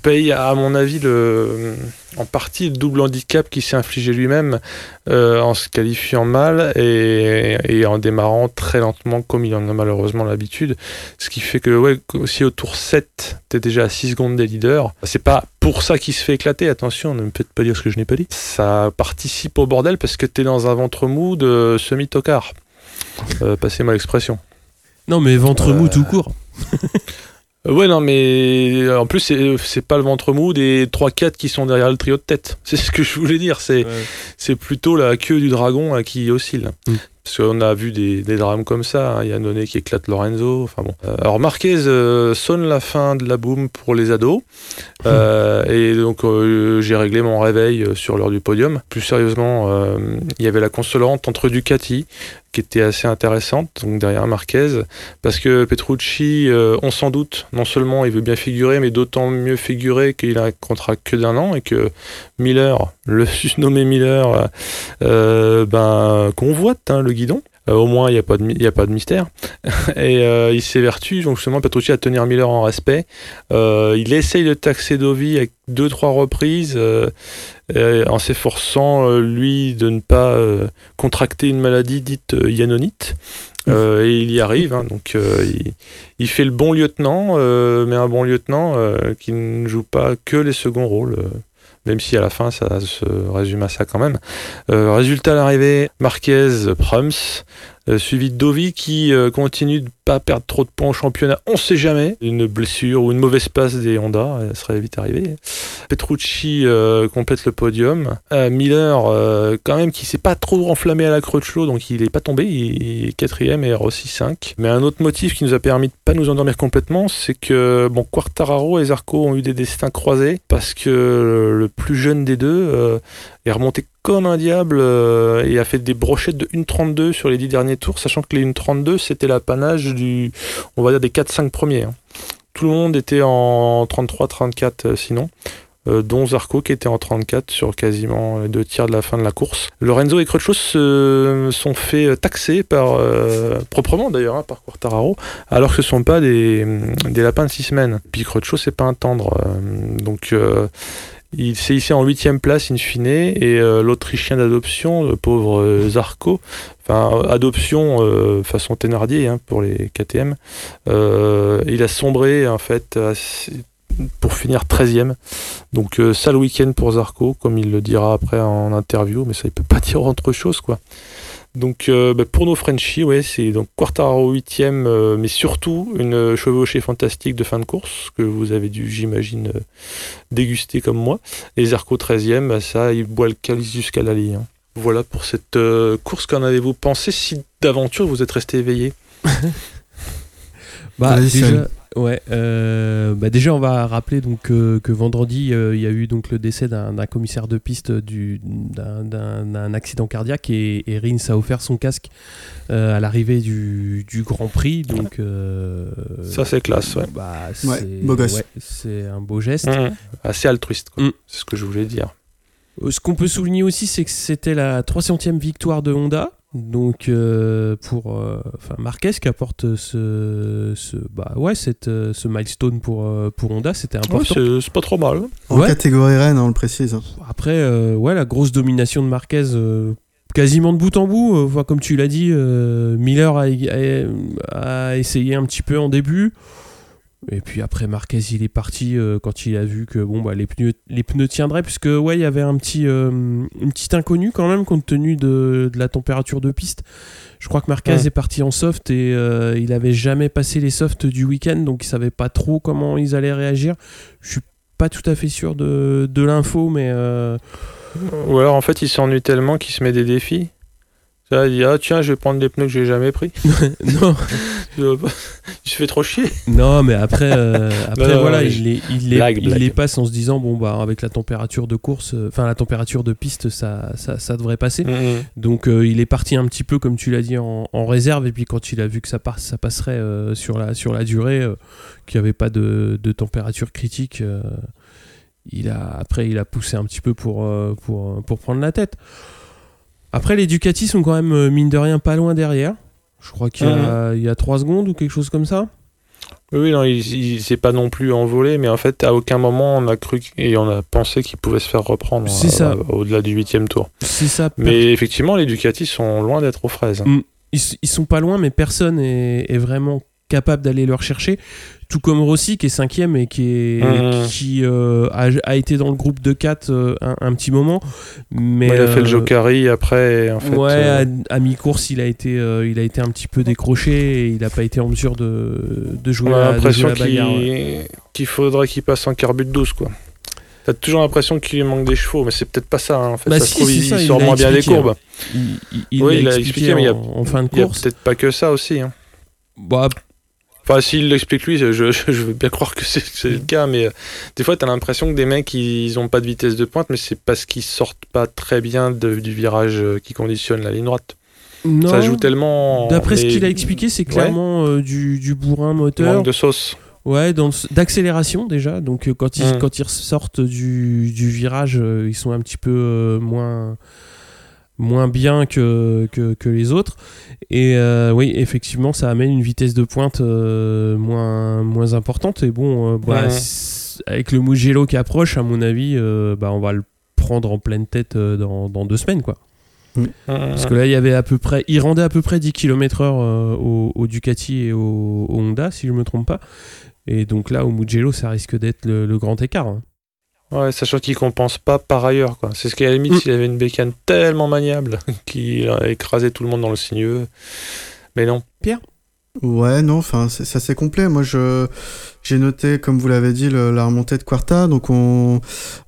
paye, à mon avis, le en partie le double handicap qu'il s'est infligé lui-même euh, en se qualifiant mal et, en démarrant très lentement comme il en a malheureusement l'habitude. Ce qui fait que ouais, si au tour 7, t'es déjà à 6 secondes des leaders, c'est pas pour ça qu'il se fait éclater, attention, ne me faites pas dire ce que je n'ai pas dit. Ça participe au bordel parce que t'es dans un ventre mou de semi-tocard. Euh, passez-moi l'expression. Non mais ventre mou tout court. Euh, ouais, non, mais euh, en plus, c'est pas le ventre mou des 3-4 qui sont derrière le trio de tête. C'est ce que je voulais dire. C'est c'est plutôt la queue du dragon euh, qui oscille. Mm. Parce qu'on a vu des, des, drames comme ça. Hein. Il y a Noné qui éclate Lorenzo. Enfin bon. alors Marquez sonne la fin de la boom pour les ados. Mm. et donc j'ai réglé mon réveil sur l'heure du podium. Plus sérieusement, il y avait la consolante entre Ducati, qui était assez intéressante, donc derrière Marquez, parce que Petrucci, euh, on s'en doute, non seulement il veut bien figurer, mais d'autant mieux figurer qu'il a un contrat que d'un an et que Miller, le nommé Miller, euh, ben, convoite hein, le guidon. Euh, au moins, il n'y a, pas de, a pas de mystère. et euh, il s'évertue, donc justement, Petrucci, à tenir Miller en respect. Euh, il essaye de taxer Dovi avec deux, trois reprises, en s'efforçant, lui, de ne pas contracter une maladie dite yannonite. et il y arrive, hein, donc il, il, fait le bon lieutenant, mais un bon lieutenant qui ne joue pas que les seconds rôles même si à la fin ça se résume à ça quand même. Euh, résultat à l'arrivée, Marquez, Prums, suivi de Dovi qui continue de pas perdre trop de points au championnat, on sait jamais. Une blessure ou une mauvaise passe des Honda, elle serait vite arrivée. Petrucci complète le podium. Miller, quand même, qui s'est pas trop enflammé à la Crutchlow, donc il est pas tombé, il est quatrième et aussi 5 Mais un autre motif qui nous a permis de pas nous endormir complètement, c'est que bon, Quartararo et Zarco ont eu des destins croisés parce que le plus jeune des deux est remonté comme un diable euh, et a fait des brochettes de 1.32 sur les 10 derniers tours, sachant que les 1.32 c'était l'apanage du, on va dire des 4-5 premiers. Hein. Tout le monde était en 33-34 euh, sinon. Euh, dont Zarco qui était en 34 sur quasiment deux tiers de la fin de la course. Lorenzo et Crutchlow se sont fait taxer par, proprement d'ailleurs, hein, par Quartararo, alors que ce ne sont pas des, des lapins de 6 semaines. Puis Crutchlow, c'est pas un tendre. donc il s'est ici en huitième place in fine et euh, l'Autrichien d'adoption, le pauvre euh, Zarco, enfin adoption euh, façon Thénardier hein, pour les KTM, il a sombré en fait pour finir 13e. Donc sale week-end pour Zarco, comme il le dira après en interview, mais ça il peut pas dire autre chose quoi. Donc euh, bah, pour nos Frenchies, ouais, c'est donc Quartaro 8 e euh, mais surtout une chevauchée fantastique de fin de course que vous avez dû, j'imagine, euh, déguster comme moi. Et Zarco 13e, bah, ça, il boit le calice jusqu'à la ligne. Hein. Voilà pour cette course. Qu'en avez-vous pensé si d'aventure vous êtes resté éveillé? Bah, déjà, Ouais, euh, bah déjà on va rappeler donc que, vendredi euh, il y a eu donc le décès d'un commissaire de piste d'un accident cardiaque et, Rins a offert son casque euh, à l'arrivée du, Grand Prix donc ça c'est classe ouais. Bah, c'est un beau geste mmh. assez altruiste mmh. c'est ce que je voulais dire. Ce qu'on peut souligner aussi c'est que c'était la 300e victoire de Honda donc euh, pour euh, enfin Marquez qui apporte ce, ce bah ouais cette, euh, ce milestone pour pour Honda c'était important. c'est pas trop mal. En catégorie Rennes on le précise. Après ouais la grosse domination de Marquez quasiment de bout en bout. comme tu l'as dit, Miller a, a, essayé un petit peu en début. Et puis après Marquez il est parti euh, quand il a vu que bon bah les pneus les pneus tiendraient puisque ouais il y avait un petit euh, une petite inconnue quand même compte tenu de, de, la température de piste. Je crois que Marquez est parti en soft et euh, il avait jamais passé les softs du week-end donc il savait pas trop comment ils allaient réagir. Je suis pas tout à fait sûr de, de l'info mais ou alors en fait il s'ennuie tellement qu'il se met des défis. Ça, il dit ah tiens je vais prendre des pneus que j'ai jamais pris. non. je fais trop chier. Non, mais après, euh, après voilà, il, les, il, les, il les passe en se disant bon bah avec la température de course, euh, enfin la température de piste, ça, ça, ça devrait passer. Mm, mm. Donc euh, il est parti un petit peu comme tu l'as dit en, réserve et puis quand il a vu que ça passe, ça passerait sur la sur la durée, qu'il n'y avait pas de, de température critique. il a, après, il a poussé un petit peu pour, pour, pour prendre la tête. Après, les Ducati sont quand même, euh, mine de rien, pas loin derrière. Je crois qu'il y, a, il 3 secondes ou quelque chose comme ça. Oui, non, il, s'est pas non plus envolé, mais en fait, à aucun moment on a cru et on a pensé qu'il pouvait se faire reprendre euh, au-delà du huitième tour. C'est ça. Mais effectivement, les Ducati sont loin d'être aux fraises. Mm. Ils, ils, sont pas loin, mais personne est, est vraiment capable d'aller leur chercher tout comme Rossi qui est cinquième et qui, est, mmh. qui euh, a, été dans le groupe de 4 euh, un, petit moment. Mais, il a fait le euh, Jokari après. En fait, ouais, à, mi-course, il, a été, il a été un petit peu décroché et il n'a pas été en mesure de, de jouer, la, l'impression qu'il faudrait qu'il passe en carbut 12. quoi. T'as toujours l'impression qu'il manque des chevaux, mais c'est peut-être pas ça. Hein, en fait, bah ça se trouve, il, sort moins bien des courbes. Il, oui, il a expliqué, mais il y a, en fin de course. peut-être pas que ça aussi. Hein. Bah, Enfin, s'il l'explique lui, je, je, veux bien croire que c'est le cas, mais euh, des fois, tu as l'impression que des mecs, ils ont pas de vitesse de pointe, mais c'est parce qu'ils sortent pas très bien du virage euh, qui conditionne la ligne droite. Non. Ça joue tellement. D'après ce qu'il a expliqué, c'est clairement euh, du, du, bourrin moteur. Manque de sauce. Ouais, d'accélération déjà. Donc quand ils, mmh. quand ils sortent du, du virage, ils sont un petit peu moins moins bien que, que, les autres. Et euh, oui, effectivement, ça amène une vitesse de pointe euh, moins, moins importante. Et bon, euh, bah, avec le Mugello qui approche, à mon avis, bah, on va le prendre en pleine tête dans, dans, deux semaines. quoi. Parce que là, il y avait à peu près, il rendait à peu près 10 km/h au, Ducati et au, Honda, si je me trompe pas. Et donc là, au Mugello, ça risque d'être le, grand écart. Hein. Ouais, sachant qu'il compense pas par ailleurs. Quoi. C'est ce qu'à la limite, Mm. s'il avait une bécane tellement maniable qu'il a écrasé tout le monde dans le sinueux. Mais non. Ouais, non, enfin, c'est assez complet. Moi, je j'ai noté, comme vous l'avez dit, le- la remontée de Quarta. Donc, on,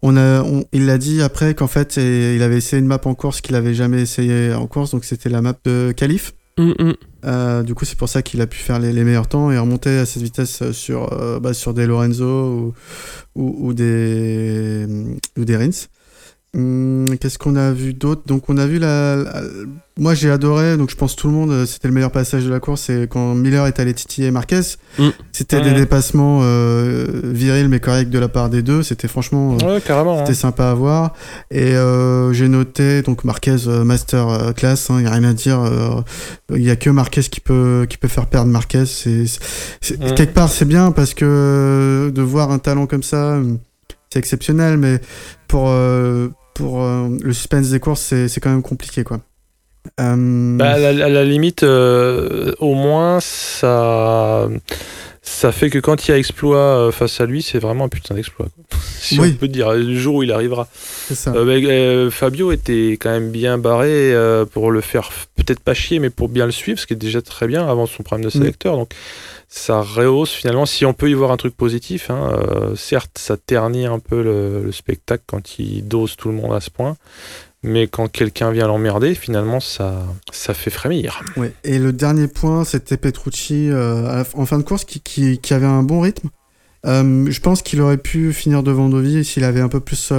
on a, on- il l'a dit après qu'en fait, et- il avait essayé une map en course qu'il avait jamais essayé en course. Donc, c'était la map de Calif. Hum, hum. Euh, du coup, c'est pour ça qu'il a pu faire les, meilleurs temps et remonter à cette vitesse euh, sur, euh, bah, sur des Lorenzo des, ou des Rins. Hum, Qu'est-ce qu'on a vu d'autre? Donc, on a vu la. la- Moi, j'ai adoré, donc je pense tout le monde, euh, c'était le meilleur passage de la course. C'est quand Miller est allé titiller Marquez. Mm. C'était des dépassements euh, virils mais corrects de la part des deux. C'était franchement. euh, Ouais, carrément. hein. c'était sympa à voir. Et euh, j'ai noté, donc Marquez, euh, master class, il n'y a rien à dire. Il y a que Marquez qui peut, qui peut faire perdre Marquez. C'est. Quelque part, c'est bien parce que de voir un talent comme ça, euh, c'est exceptionnel, mais pour, euh, pour euh, le suspense des courses, c'est, quand même compliqué. Quoi. Euh, Bah, à, la, à la limite, euh, au moins, ça, ça fait que quand il y a exploit face à lui, c'est vraiment un putain d'exploit. si Oui. on peut dire, le jour où il arrivera. ça. Euh, mais, Fabio était quand même bien barré pour le faire peut-être pas chier, mais pour bien le suivre, ce qui est déjà très bien avant son problème de sélecteur. Donc ça rehausse finalement, si on peut y voir un truc positif. hein, euh, certes, ça ternit un peu le, le spectacle quand il dose tout le monde à ce point. Mais quand quelqu'un vient l'emmerder, finalement, ça, ça fait frémir. Ouais. Et le dernier point, c'était Petrucci euh, en fin de course qui, qui, qui avait un bon rythme. Euh, je pense qu'il aurait pu finir devant Dovi s'il avait un peu plus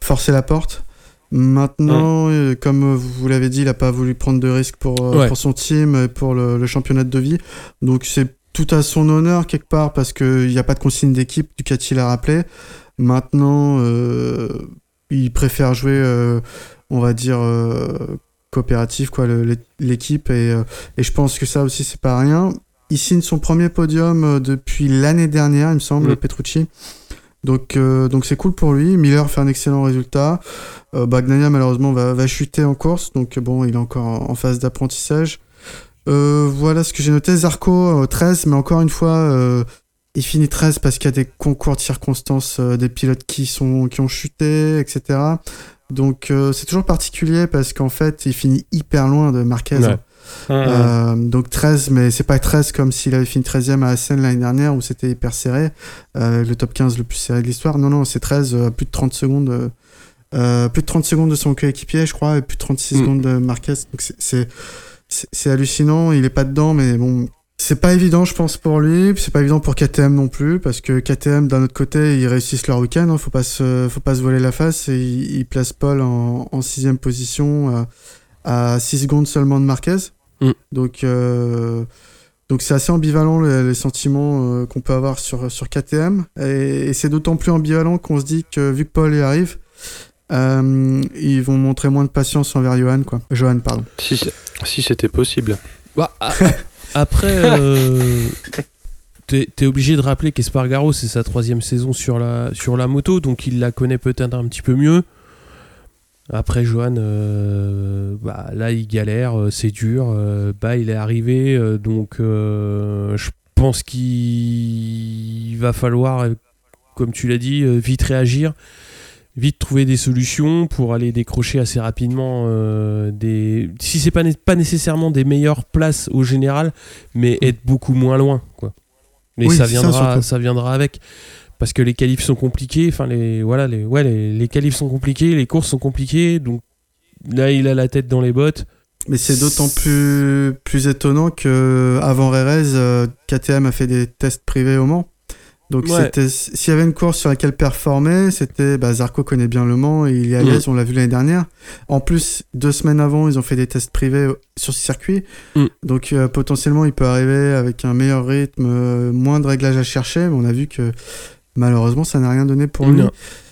forcé la porte. Maintenant, euh, comme vous l'avez dit, il n'a pas voulu prendre de risques pour, Ouais. pour son team et pour le, le championnat de Dovi. Donc c'est tout à son honneur quelque part parce qu'il n'y a pas de consigne d'équipe, Ducati l'a rappelé. Maintenant, euh, il préfère jouer, euh, on va dire, euh, coopératif, quoi, l'équipe. Et, et je pense que ça aussi, c'est pas rien. Il signe son premier podium depuis l'année dernière, il me semble. Petrucci. Donc, donc c'est cool pour lui. Miller fait un excellent résultat. Bagnaia, malheureusement, va, va chuter en course. Donc, bon, il est encore en, en phase d'apprentissage. Euh, voilà ce que j'ai noté. Zarco, euh, 13, mais encore une fois, euh, il finit 13 parce qu'il y a des concours de circonstances, euh, des pilotes qui, sont, qui ont chuté, etc. Donc, euh, c'est toujours particulier parce qu'en fait, il finit hyper loin de Marquez. Ouais. hein. Euh, donc 13, mais c'est pas 13 comme s'il avait fini 13e à Assen l'année dernière où c'était hyper serré, euh, le top 15 le plus serré de l'histoire. Non, non, c'est 13, euh, plus de 30 secondes. euh, euh, plus de 30 secondes de son coéquipier, je crois, et plus de 36 Mm. secondes de Marquez. Donc c'est- c'est hallucinant. Il est pas dedans, mais bon, c'est pas évident, je pense, pour lui. C'est pas évident pour KTM non plus, parce que KTM, d'un autre côté, ils réussissent leur week-end. hein, faut pas se, faut pas se voler la face. Et ils, ils placent Paul en, en sixième position euh, à 6 secondes seulement de Marquez. Mm. Donc, euh, donc c'est assez ambivalent les, les sentiments euh, qu'on peut avoir sur, sur KTM. Et, et c'est d'autant plus ambivalent qu'on se dit que vu que Paul y arrive, euh, ils vont montrer moins de patience envers Johan, quoi. Johan, pardon. Si, si c'était possible. Bah, a- après, euh, t'es t'es obligé de rappeler qu'Espargaro, c'est sa troisième saison sur la, sur la moto, donc il la connaît peut-être un petit peu mieux. Après, Johan, euh, bah, là, il galère, euh, c'est dur. euh, bah, il est arrivé, euh, donc euh, je pense qu'il va falloir, comme tu l'as dit, euh, vite réagir, vite trouver des solutions pour aller décrocher assez rapidement euh, des. Si c'est pas, pas nécessairement des meilleures places au général, mais être beaucoup moins loin, quoi. Mais Oui, ça viendra, ça viendra avec parce que les qualifs sont compliqués. Enfin, les voilà, les ouais, les, les qualifs sont compliqués, les courses sont compliquées. Donc là, il a la tête dans les bottes. Mais c'est d'autant plus, plus étonnant que avant Rerez, euh, KTM a fait des tests privés au Mans. Donc Ouais. c'était s'il y avait une course sur laquelle performer, c'était bah, Zarco connaît bien le Mans et il y Mhm. l'aise, on l'a vu l'année dernière. En plus, deux semaines avant, ils ont fait des tests privés euh, sur ce circuit. Mhm. Donc euh, potentiellement, il peut arriver avec un meilleur rythme, euh, moins de réglages à chercher, mais on a vu que malheureusement, ça n'a rien donné pour lui.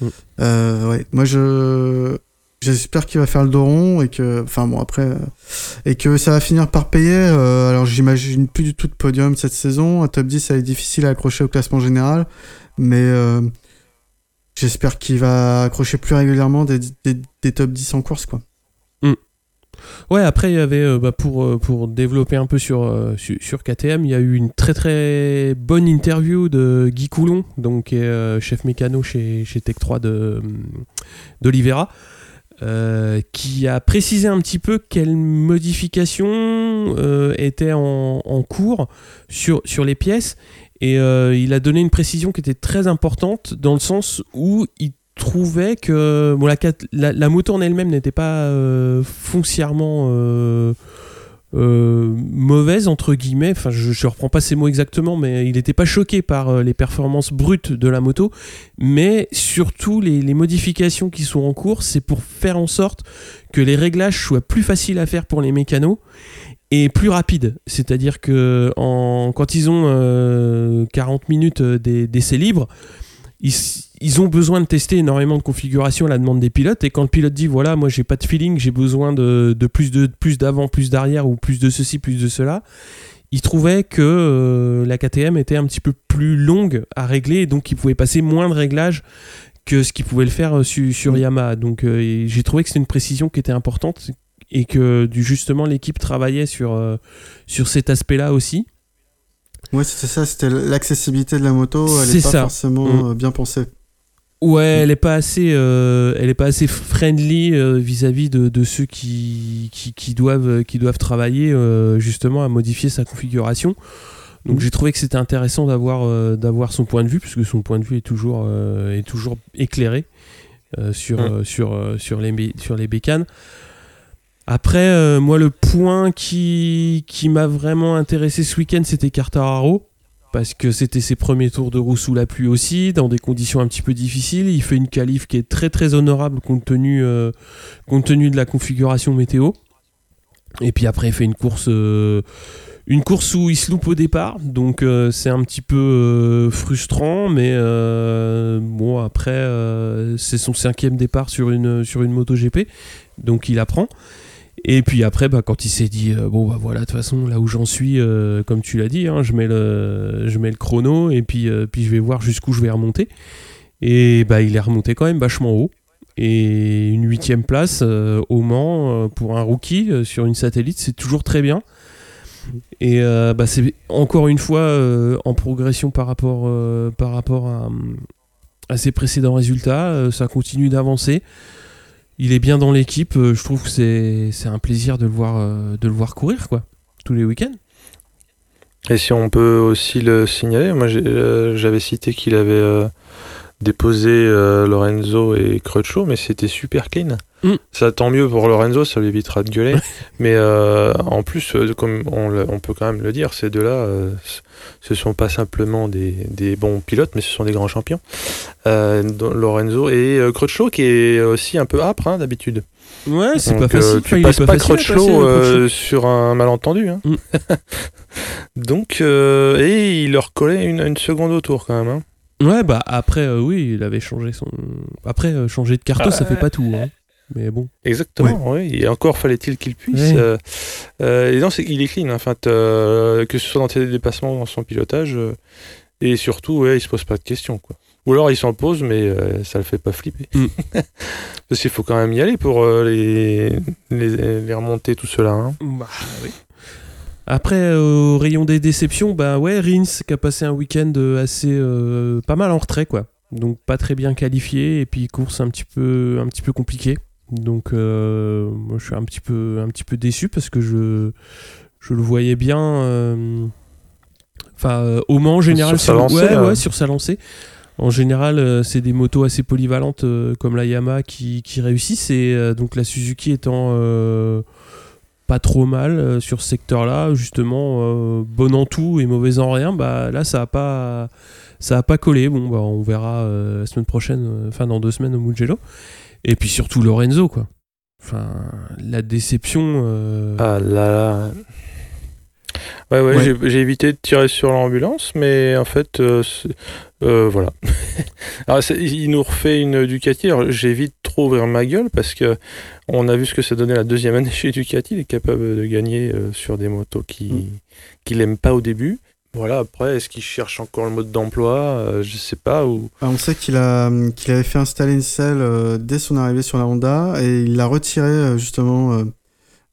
Mhm. Euh, ouais, moi je j'espère qu'il va faire le dos rond et que, enfin bon après, euh, et que ça va finir par payer. Euh, alors j'imagine plus du tout de podium cette saison. Un top 10, ça être difficile à accrocher au classement général, mais euh, j'espère qu'il va accrocher plus régulièrement des, des, top 10 en course quoi. Ouais, après, il y avait, bah, pour, pour développer un peu sur, sur, KTM, il y a eu une très très bonne interview de Guy Coulon, donc, chef mécano chez, chez Tech 3 d'Olivera. Euh, qui a précisé un petit peu quelles modifications euh, étaient en, cours sur, sur les pièces. Et euh, il a donné une précision qui était très importante dans le sens où il trouvait que bon, la, la, moto en elle-même n'était pas foncièrement euh, mauvaise entre guillemets. Enfin, je, je reprends pas ces mots exactement, mais il n'était pas choqué par euh, les performances brutes de la moto, mais surtout les, modifications qui sont en cours, c'est pour faire en sorte que les réglages soient plus faciles à faire pour les mécanos et plus rapides. C'est-à-dire que quand ils ont 40 euh, minutes d'essai libre, ils, ont besoin de tester énormément de configurations à la demande des pilotes. Et quand le pilote dit voilà, moi j'ai pas de feeling, j'ai besoin de, plus de plus d'avant, plus d'arrière ou plus de ceci, plus de cela, il trouvait que euh, la KTM était un petit peu plus longue à régler et donc il pouvait passer moins de réglages que ce qu'il pouvait le faire euh, sur. Yamaha. Donc euh, j'ai trouvé que c'était une précision qui était importante et que justement l'équipe travaillait sur, sur cet aspect-là aussi. Ouais, c'était ça, c'était l'accessibilité de la moto, elle est, pas forcément mm. bien pensée. Ouais, elle est pas assez, euh, elle est pas assez friendly euh, vis-à-vis de, de, ceux qui, qui, qui, doivent, qui doivent travailler justement à modifier sa configuration. Donc mm. j'ai trouvé que c'était intéressant d'avoir d'avoir son point de vue, puisque son point de vue est toujours, est toujours éclairé sur, mm. sur, sur, les, sur les bécanes. Après, euh, moi, le point qui, qui m'a vraiment intéressé ce week-end, c'était Cartararo. Parce que c'était ses premiers tours de roue sous la pluie aussi, dans des conditions un petit peu difficiles. Il fait une qualif qui est très très honorable compte tenu, euh, compte tenu de la configuration météo. Et puis après, il fait une course, euh, une course où il se loupe au départ. Donc c'est un petit peu frustrant. Mais bon, après, c'est son cinquième départ sur une, sur une moto GP. Donc il apprend. Et puis après, bah, quand il s'est dit, euh, bon, bah voilà, de toute façon, là où j'en suis, euh, comme tu l'as dit, hein, je, mets le, je mets le chrono et puis, euh, puis je vais voir jusqu'où je vais remonter. Et bah, il est remonté quand même vachement haut. Et une huitième place au Mans pour un rookie sur une satellite, c'est toujours très bien. Et bah, c'est encore une fois en progression par rapport, par rapport à, à ses précédents résultats. ça continue d'avancer il est bien dans l'équipe. Euh, je trouve que c'est un plaisir de le voir, euh, de le voir courir quoi, tous les week-ends. Et si on peut aussi le signaler, moi euh, j'avais cité qu'il avait déposé Lorenzo et Crutchlow, mais c'était super clean. Mm. Ça tant mieux pour Lorenzo, ça lui évitera de gueuler. mais en plus, comme on, peut quand même le dire, ces deux-là, ce sont pas simplement des, bons pilotes, mais ce sont des grands champions. Euh, Lorenzo et euh, Crutchlow qui est aussi un peu âpre hein, d'habitude. Ouais, c'est pas facile. tu passes pas, Crutchlow euh, sur un malentendu. Hein. Mm. Donc, et il leur collait une, seconde au tour quand même. Hein. Ouais, bah après, oui, il avait changé son. Après, changer de carton, ça fait pas tout. Hein mais bon. Exactement, oui. Et encore fallait-il qu'il puisse. Euh, euh, et non, il est clean, en fait, euh, que ce soit dans ses dépassements, dans son pilotage, et surtout, ouais, il se pose pas de questions, quoi. Ou alors il s'en pose, mais ça le fait pas flipper. Mm. Parce qu'il faut quand même y aller pour les, les, remonter, tout cela. Hein. Bah, oui. Après, au rayon des déceptions, bah ouais, Rins qui a passé un week-end assez pas mal en retrait, quoi. Donc pas très bien qualifié, et puis course un petit peu, un petit peu compliquée. Donc euh, moi je suis un petit peu un petit peu déçu parce que je je le voyais bien euh, enfin euh, au Mans en général sur, sa lancée, ouais, sur sa lancée. En général, c'est des motos assez polyvalentes comme la Yamaha qui, qui réussissent et donc la Suzuki étant pas trop mal sur ce secteur-là, justement bon en tout et mauvais en rien, bah là ça a pas ça a pas collé. Bon bah on verra la semaine prochaine, enfin dans deux semaines au Mugello. Et puis surtout Lorenzo, quoi. Enfin, la déception. Euh, ah là là. Ouais, ouais, j'ai évité de tirer sur l'ambulance, mais en fait, euh, euh, voilà. Alors, il nous refait une Ducati. Alors, j'évite trop ouvrir ma gueule parce que on a vu ce que ça donnait la deuxième année chez Ducati. Il est capable de gagner sur des motos qui mm. qu'il aime pas au début. Voilà, après, est-ce qu'il cherche encore le mode d'emploi euh, Je sais pas. Ou... Ah, on sait qu'il a qu'il avait fait installer une selle euh, dès son arrivée sur la Honda et il l'a retiré euh, justement euh,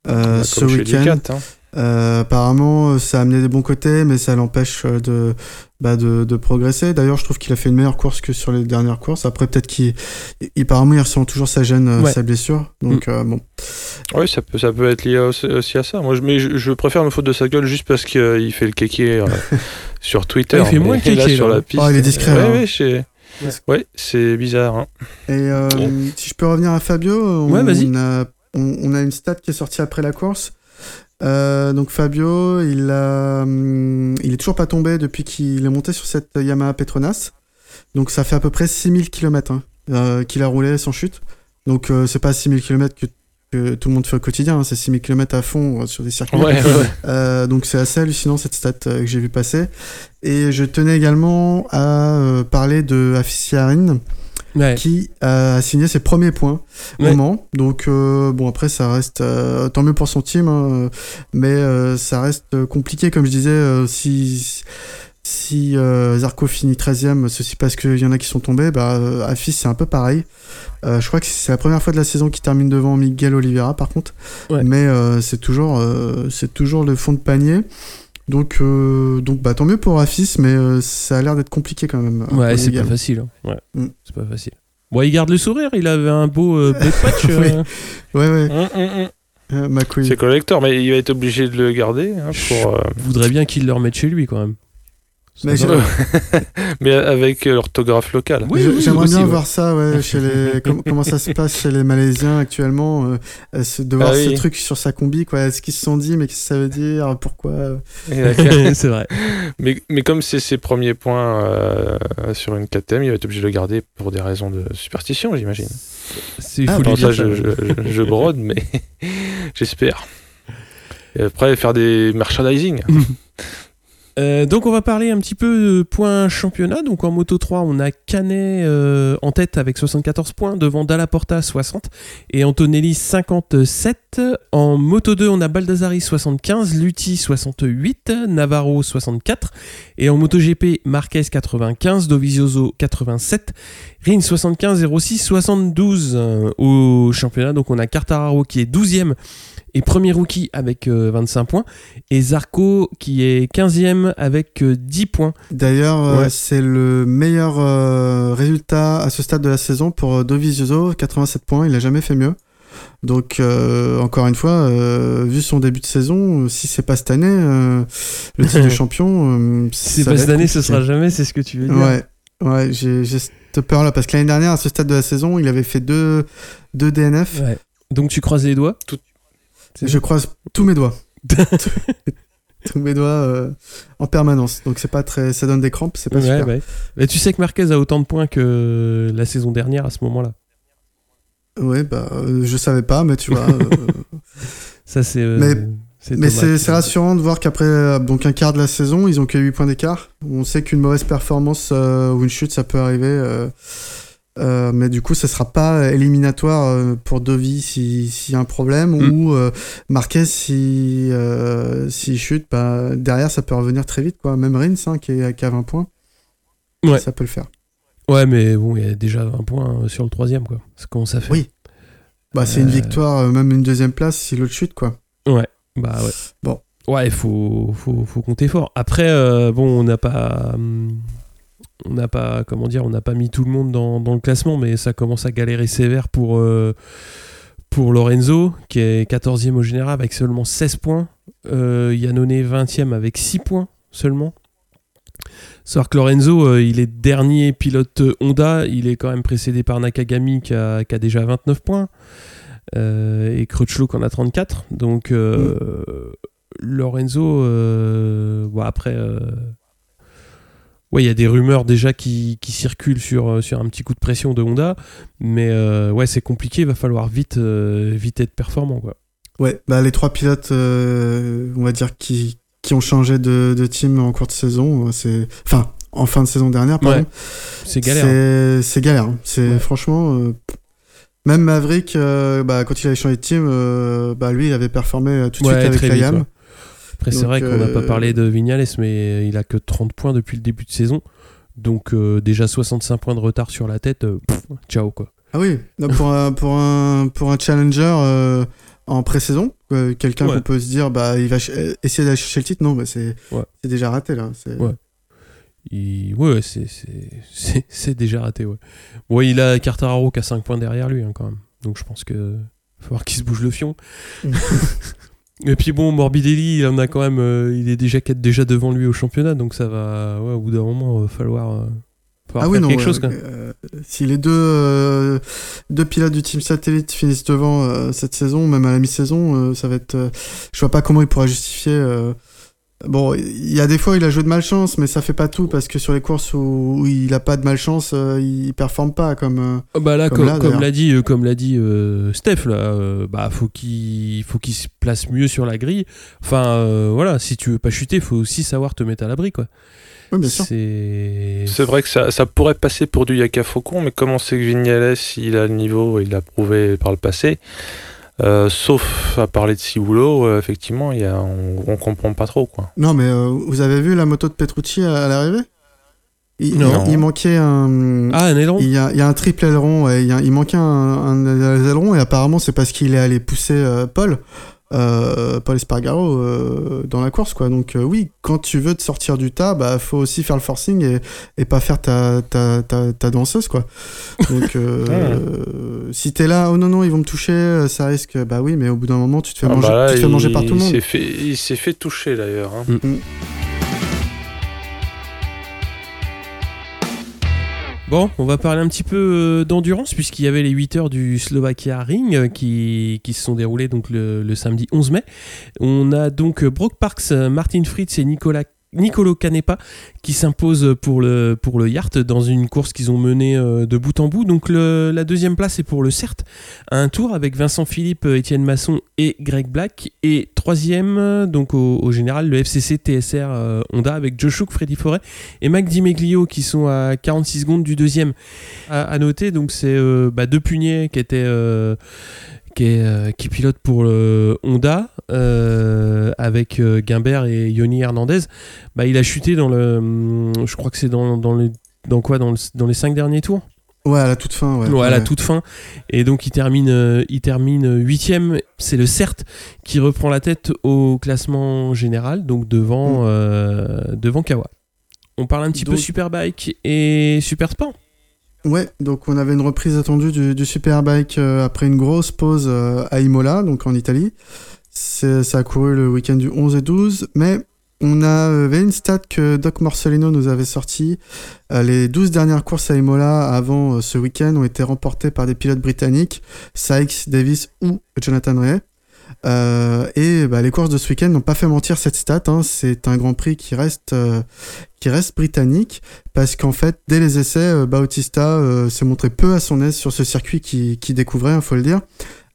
Bah, ce week-end. Hein. Euh, apparemment, ça a amené des bons côtés, mais ça l'empêche euh, de, bah, de, de progresser. D'ailleurs, je trouve qu'il a fait une meilleure course que sur les dernières courses. Après, peut-être qu'il, il- apparemment, il ressent toujours sa gêne, euh, Ouais. sa blessure. Donc, euh, bon. Oui, ça peut, ça peut être lié aussi, aussi à ça. Moi, je, mais je, je préfère me foutre de sa gueule juste parce qu'il fait le kéké euh, sur Twitter. Il fait moins le kéké, là, sur la piste. Oh, il est discret, Ouais, hein. ouais, c'est- ouais, c'est bizarre. hein. Et euh, si je peux revenir à Fabio, on, Ouais, vas-y. a, on, on a une stat qui est sortie après la course. Euh, donc Fabio, il, a, hum, il est toujours pas tombé depuis qu'il est monté sur cette Yamaha Petronas. Donc ça fait à peu près 6000 km hein, euh, qu'il a roulé sans chute. Donc euh, c'est pas 6000 km que, que tout le monde fait au quotidien, hein, c'est 6000 km à fond euh, sur des circuits. Ouais, ouais. Euh, donc c'est assez hallucinant cette stat que j'ai vu passer. Et je tenais également à euh, parler de Afis Yarin Ouais. qui a signé ses premiers points Ouais. au Mans. Donc euh, bon après ça reste euh, tant mieux pour son team, hein, mais euh, ça reste compliqué comme je disais si si Zarco finit 13e, ceci parce qu'il y en a qui sont tombés, bah Afis c'est un peu pareil. Euh, je crois que c'est la première fois de la saison qu'il termine devant Miguel Oliveira par contre, Ouais. mais euh, c'est toujours euh, c'est toujours le fond de panier. Donc, euh, donc bah, tant mieux pour Afis, mais euh, ça a l'air d'être compliqué quand même. Ouais, c'est pas facile. hein. Ouais. Mm. C'est pas facile. Bon, il garde le sourire, il avait un beau euh, patch. euh, Ouais, ouais, Hum, hum, hum. euh. C'est collector, mais il va être obligé de le garder hein, pour. euh, voudrait bien qu'il le remette chez lui quand même. Mais avec euh, l'orthographe locale. Oui, J'ai- oui, J'aimerais bien ouais. voir ça, ouais, chez les... com- comment ça se passe chez les Malaisiens actuellement, euh, ce- de voir Ah ce oui. truc sur sa combi, quoi. Est-ce qu'ils se sont dit, mais qu'est-ce que ça veut dire Pourquoi c'est vrai. mais, mais comme c'est ses premiers points euh, sur une KTM, il va être obligé de le garder pour des raisons de superstition, j'imagine. C'est Ah, ça, je, je, je brode, mais j'espère. Et après, faire des merchandising. Euh, donc on va parler un petit peu de points championnat. Donc en Moto 3, on a Canet euh, en tête avec 74 points, devant Dalla Porta 60 et Antonelli 57. En Moto 2, on a Baldassari 75, Lutti 68, Navarro 64 et en Moto GP, Marquez 95, Dovizioso 87, Rin 75, 06 72 euh, au championnat. Donc on a Cartararo qui est 12e et premier rookie avec euh, 25 points et Zarco qui est 15e avec euh, 10 points. D'ailleurs, euh, Ouais. c'est le meilleur euh, résultat à ce stade de la saison pour euh, Dovizioso, 87 points, il a jamais fait mieux. Donc, euh, encore une fois, euh, vu son début de saison, euh, si c'est pas cette année, euh, le titre de champion, euh, Si c'est pas cette année, ce sera jamais, c'est ce que tu veux dire. Ouais, ouais j'ai cette peur-là, parce que l'année dernière, à ce stade de la saison, il avait fait deux, deux DNF. Ouais. Donc tu croises les doigts? Je croise tous mes doigts. tous mes doigts euh, en permanence. Donc c'est pas très, ça donne des crampes, c'est pas Ouais, super. ouais. Mais tu sais que Marquez a autant de points que la saison dernière à ce moment-là. Ouais, bah euh, je savais pas, mais tu vois. euh, Ça c'est. euh, Mais- c'est mais rassurant de voir qu'après donc un quart de la saison, ils ont que 8 points d'écart. On sait qu'une mauvaise performance ou une chute, ça peut arriver. Euh, mais du coup, ce sera pas éliminatoire euh, pour Dovi si- s'il y a un problème Mm. ou euh, Marquez si euh, s'il chute, bah, derrière ça peut revenir très vite quoi. Même Rins hein, qui, est, qui a 20 points, Ouais. ça peut le faire. Ouais, mais bon, il y a déjà un point euh, sur le troisième quoi. Ça commence à faire. Oui. Bah, c'est une victoire, même une deuxième place si l'autre chute quoi. Bah ouais. Bon. Ouais, il faut, faut, faut compter fort. Après, bon, on n'a pas. hum, On n'a pas, comment dire, on n'a pas mis tout le monde dans, dans le classement, mais ça commence à galérer sévère pour, euh, pour Lorenzo, qui est 14e au général avec seulement 16 points. Euh, Yannone 20e avec 6 points seulement. Savoir que Lorenzo, euh, il est dernier pilote Honda, il est quand même précédé par Nakagami qui a, qui a déjà 29 points. Et Crutchlow qui en a 34. Donc euh, Lorenzo, bon, après, ouais, il y a des rumeurs déjà qui, qui circulent sur, euh, sur un petit coup de pression de Honda, mais euh, ouais, c'est compliqué. Il va falloir vite, euh, vite être performant, quoi. Ouais, bah les trois pilotes, euh, on va dire, qui, qui ont changé de, de team en cours de saison, c'est. Enfin, en fin de saison dernière, pardon. Ouais, C'est galère. hein. C'est- galère. hein. C'est Ouais. franchement. même Maverick, bah, quand il avait changé de team, bah, lui, il avait performé tout de Ouais, suite avec la ouais. Après, c'est vrai qu'on n'a pas euh, parlé de Vignales, mais il a que 30 points depuis le début de saison. Donc, euh, déjà 65 points de retard sur la tête. euh, pff, ciao, quoi. Ah oui, non, pour, un, pour, un, pour un challenger, euh, en pré-saison. Quelqu'un Ouais. qu'on peut se dire, bah, il va essayer d'aller chercher le titre. Non, bah, c'est Ouais. déjà raté là. C'est- Ouais. Il- Ouais, c'est- déjà raté, ouais. Il a Cartararo qui a 5 points derrière lui, hein, quand même. Donc je pense que va falloir qu'il se bouge le fion. Et puis bon, Morbidelli, il en a quand même, euh, il est déjà quatre- déjà devant lui au championnat, donc ça va, ouais, au bout d'un moment, va falloir, euh, falloir Ah oui, faire non. quelque chose. Quand même. euh, si les deux, euh, deux pilotes du team satellite finissent devant euh, cette saison, même à la mi-saison, euh, ça va être. euh, je vois pas comment il pourra justifier. Bon, il y a des fois où il a joué de malchance, mais ça fait pas tout parce que sur les courses où, où il a pas de malchance, euh, il performe pas comme. euh, Ah Bah là, Comme l'a dit, euh, comme l'a dit euh, Steph, là, euh, bah faut qu'il faut qu'il se place mieux sur la grille. Enfin, euh, voilà, si tu veux pas chuter, faut aussi savoir te mettre à l'abri, quoi. Oui, bien sûr. C'est C'est vrai que ça, ça pourrait passer pour du Yaka Faucon, mais comme on sait que Vignales, il a le niveau, il l'a prouvé par le passé, euh, sauf à parler de Ciboulot, euh, effectivement, il y a, on, on comprend pas trop. Quoi. Non, mais euh, vous avez vu la moto de Petrucci à, à l'arrivée? Il, Non. il- il manquait un. Ah, un aileron Il y, a, il y a un triple aileron, ouais, il, y a- il manquait un, un, un aileron et apparemment c'est parce qu'il est allé pousser euh, Paul, euh, Paul Espargaro euh, dans la course quoi. Donc euh, oui, quand tu veux te sortir du tas, bah faut aussi faire le forcing et, et pas faire ta, ta, ta, ta danseuse quoi. Donc euh, euh, si t'es là, oh non non ils vont me toucher, ça risque, bah oui mais au bout d'un moment tu te fais Ah manger, bah là, tu te fais manger par tout le monde. s'est fait- Il s'est fait toucher d'ailleurs. hein. Bon, on va parler un petit peu euh, d'endurance puisqu'il y avait les 8 heures du Slovakia Ring euh, qui, se sont déroulées donc le, le samedi 11 mai. On a donc euh, Brock Parks, Martin Fritz et Nicolas Nicolo Canepa qui s'imposent pour le, pour le Yacht dans une course qu'ils ont menée euh, de bout en bout. Donc la deuxième place est pour le CERT un tour avec Vincent Philippe, Étienne Masson et Greg Black. Et troisième, donc au, général, le FCC TSR euh, Honda avec Joe Chouk, Freddy Forêt et Mac Meglio qui sont à 46 secondes du deuxième. À, noter, donc c'est euh, bah, qui est, euh, qui pilote pour le Honda euh, avec euh, Guimbert et Yoni Hernandez. Bah, il a chuté dans le, hum, je crois que c'est dans, dans les dans quoi dans, le- dans les cinq derniers tours? Ouais à la toute fin ouais. Ouais, à la toute fin. Et donc il termine, euh, il termine huitième. C'est le CERT qui reprend la tête au classement général, donc devant, Mm. euh, devant Kawa. On parle un petit peu Donc- Superbike et Super Sport. Ouais, donc on avait une reprise attendue du, du Superbike euh, après une grosse pause euh, à Imola, donc en Italie. Ça a couru le week-end du 11 et 12, mais on avait une stat que Doc Morcellino nous avait sorti. Euh, les 12 dernières courses à Imola avant euh, ce week-end ont été remportées par des pilotes britanniques, Sykes, Davis ou Jonathan Ray. Euh, et bah, les courses de ce week-end n'ont pas fait mentir cette stat. hein. C'est un Grand Prix qui reste, britannique parce qu'en fait, dès les essais, Bautista s'est montré peu à son aise sur ce circuit qui, découvrait, il faut le dire.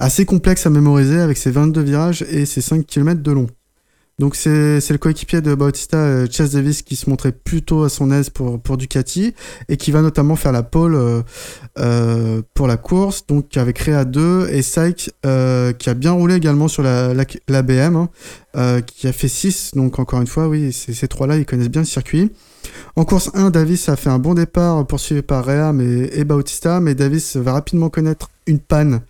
Assez complexe à mémoriser avec ses 22 virages et ses 5 km de long. Donc c'est le coéquipier de Bautista, euh, Chase Davis, qui se montrait plutôt à son aise pour, pour Ducati et qui va notamment faire la pole euh, euh, pour la course, donc avec Réa 2 et Sykes euh, qui a bien roulé également sur la, la, BM, hein, qui a fait 6, donc encore une fois, oui, ces, trois-là, ils connaissent bien le circuit. En course 1, Davis a fait un bon départ poursuivi par Rea mais, et Bautista, mais Davis va rapidement connaître une panne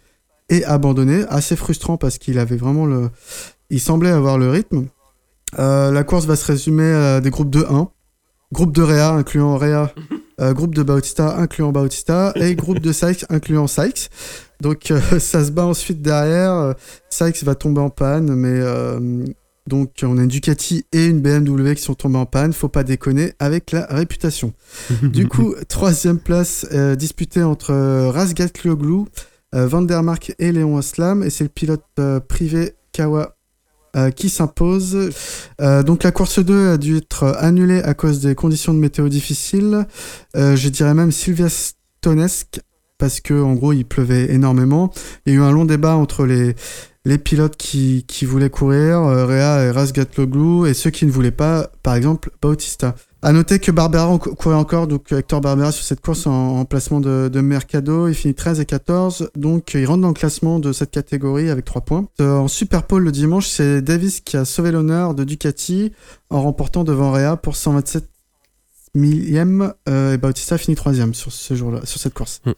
et abandonner. Assez frustrant parce qu'il avait vraiment le. Il semblait avoir le rythme. Euh, la course va se résumer à des groupes de 1. Groupe de Rea incluant Rea, euh, groupe de Bautista incluant Bautista et groupe de Sykes incluant Sykes. Donc euh, ça se bat ensuite derrière. Sykes va tomber en panne, mais donc on a une Ducati et une BMW qui sont tombées en panne. Faut pas déconner avec la réputation. Du coup, troisième place disputée entre Razgatlioglu, euh, Vandermark et Léon Aslam, et c'est le pilote euh, privé Kawa euh, qui s'impose. Euh, donc la course 2 a dû être annulée à cause des conditions de météo difficiles. Euh, je dirais même Sylviastonesque, parce que en gros il pleuvait énormément. Il y a eu un long débat entre les les pilotes qui, qui voulaient courir, euh, Rea et Razgatlioglu, et ceux qui ne voulaient pas, par exemple Bautista. À noter que Barbera courait encore, donc Hector Barbera sur cette course en, en placement de, de Mercado, il finit 13 et 14, donc il rentre dans le classement de cette catégorie avec 3 points. Euh, en Super Pole le dimanche, c'est Davis qui a sauvé l'honneur de Ducati en remportant devant Rea pour 127 millième, euh, et Bautista finit 3 sur ce jour-là, sur cette course. Mm.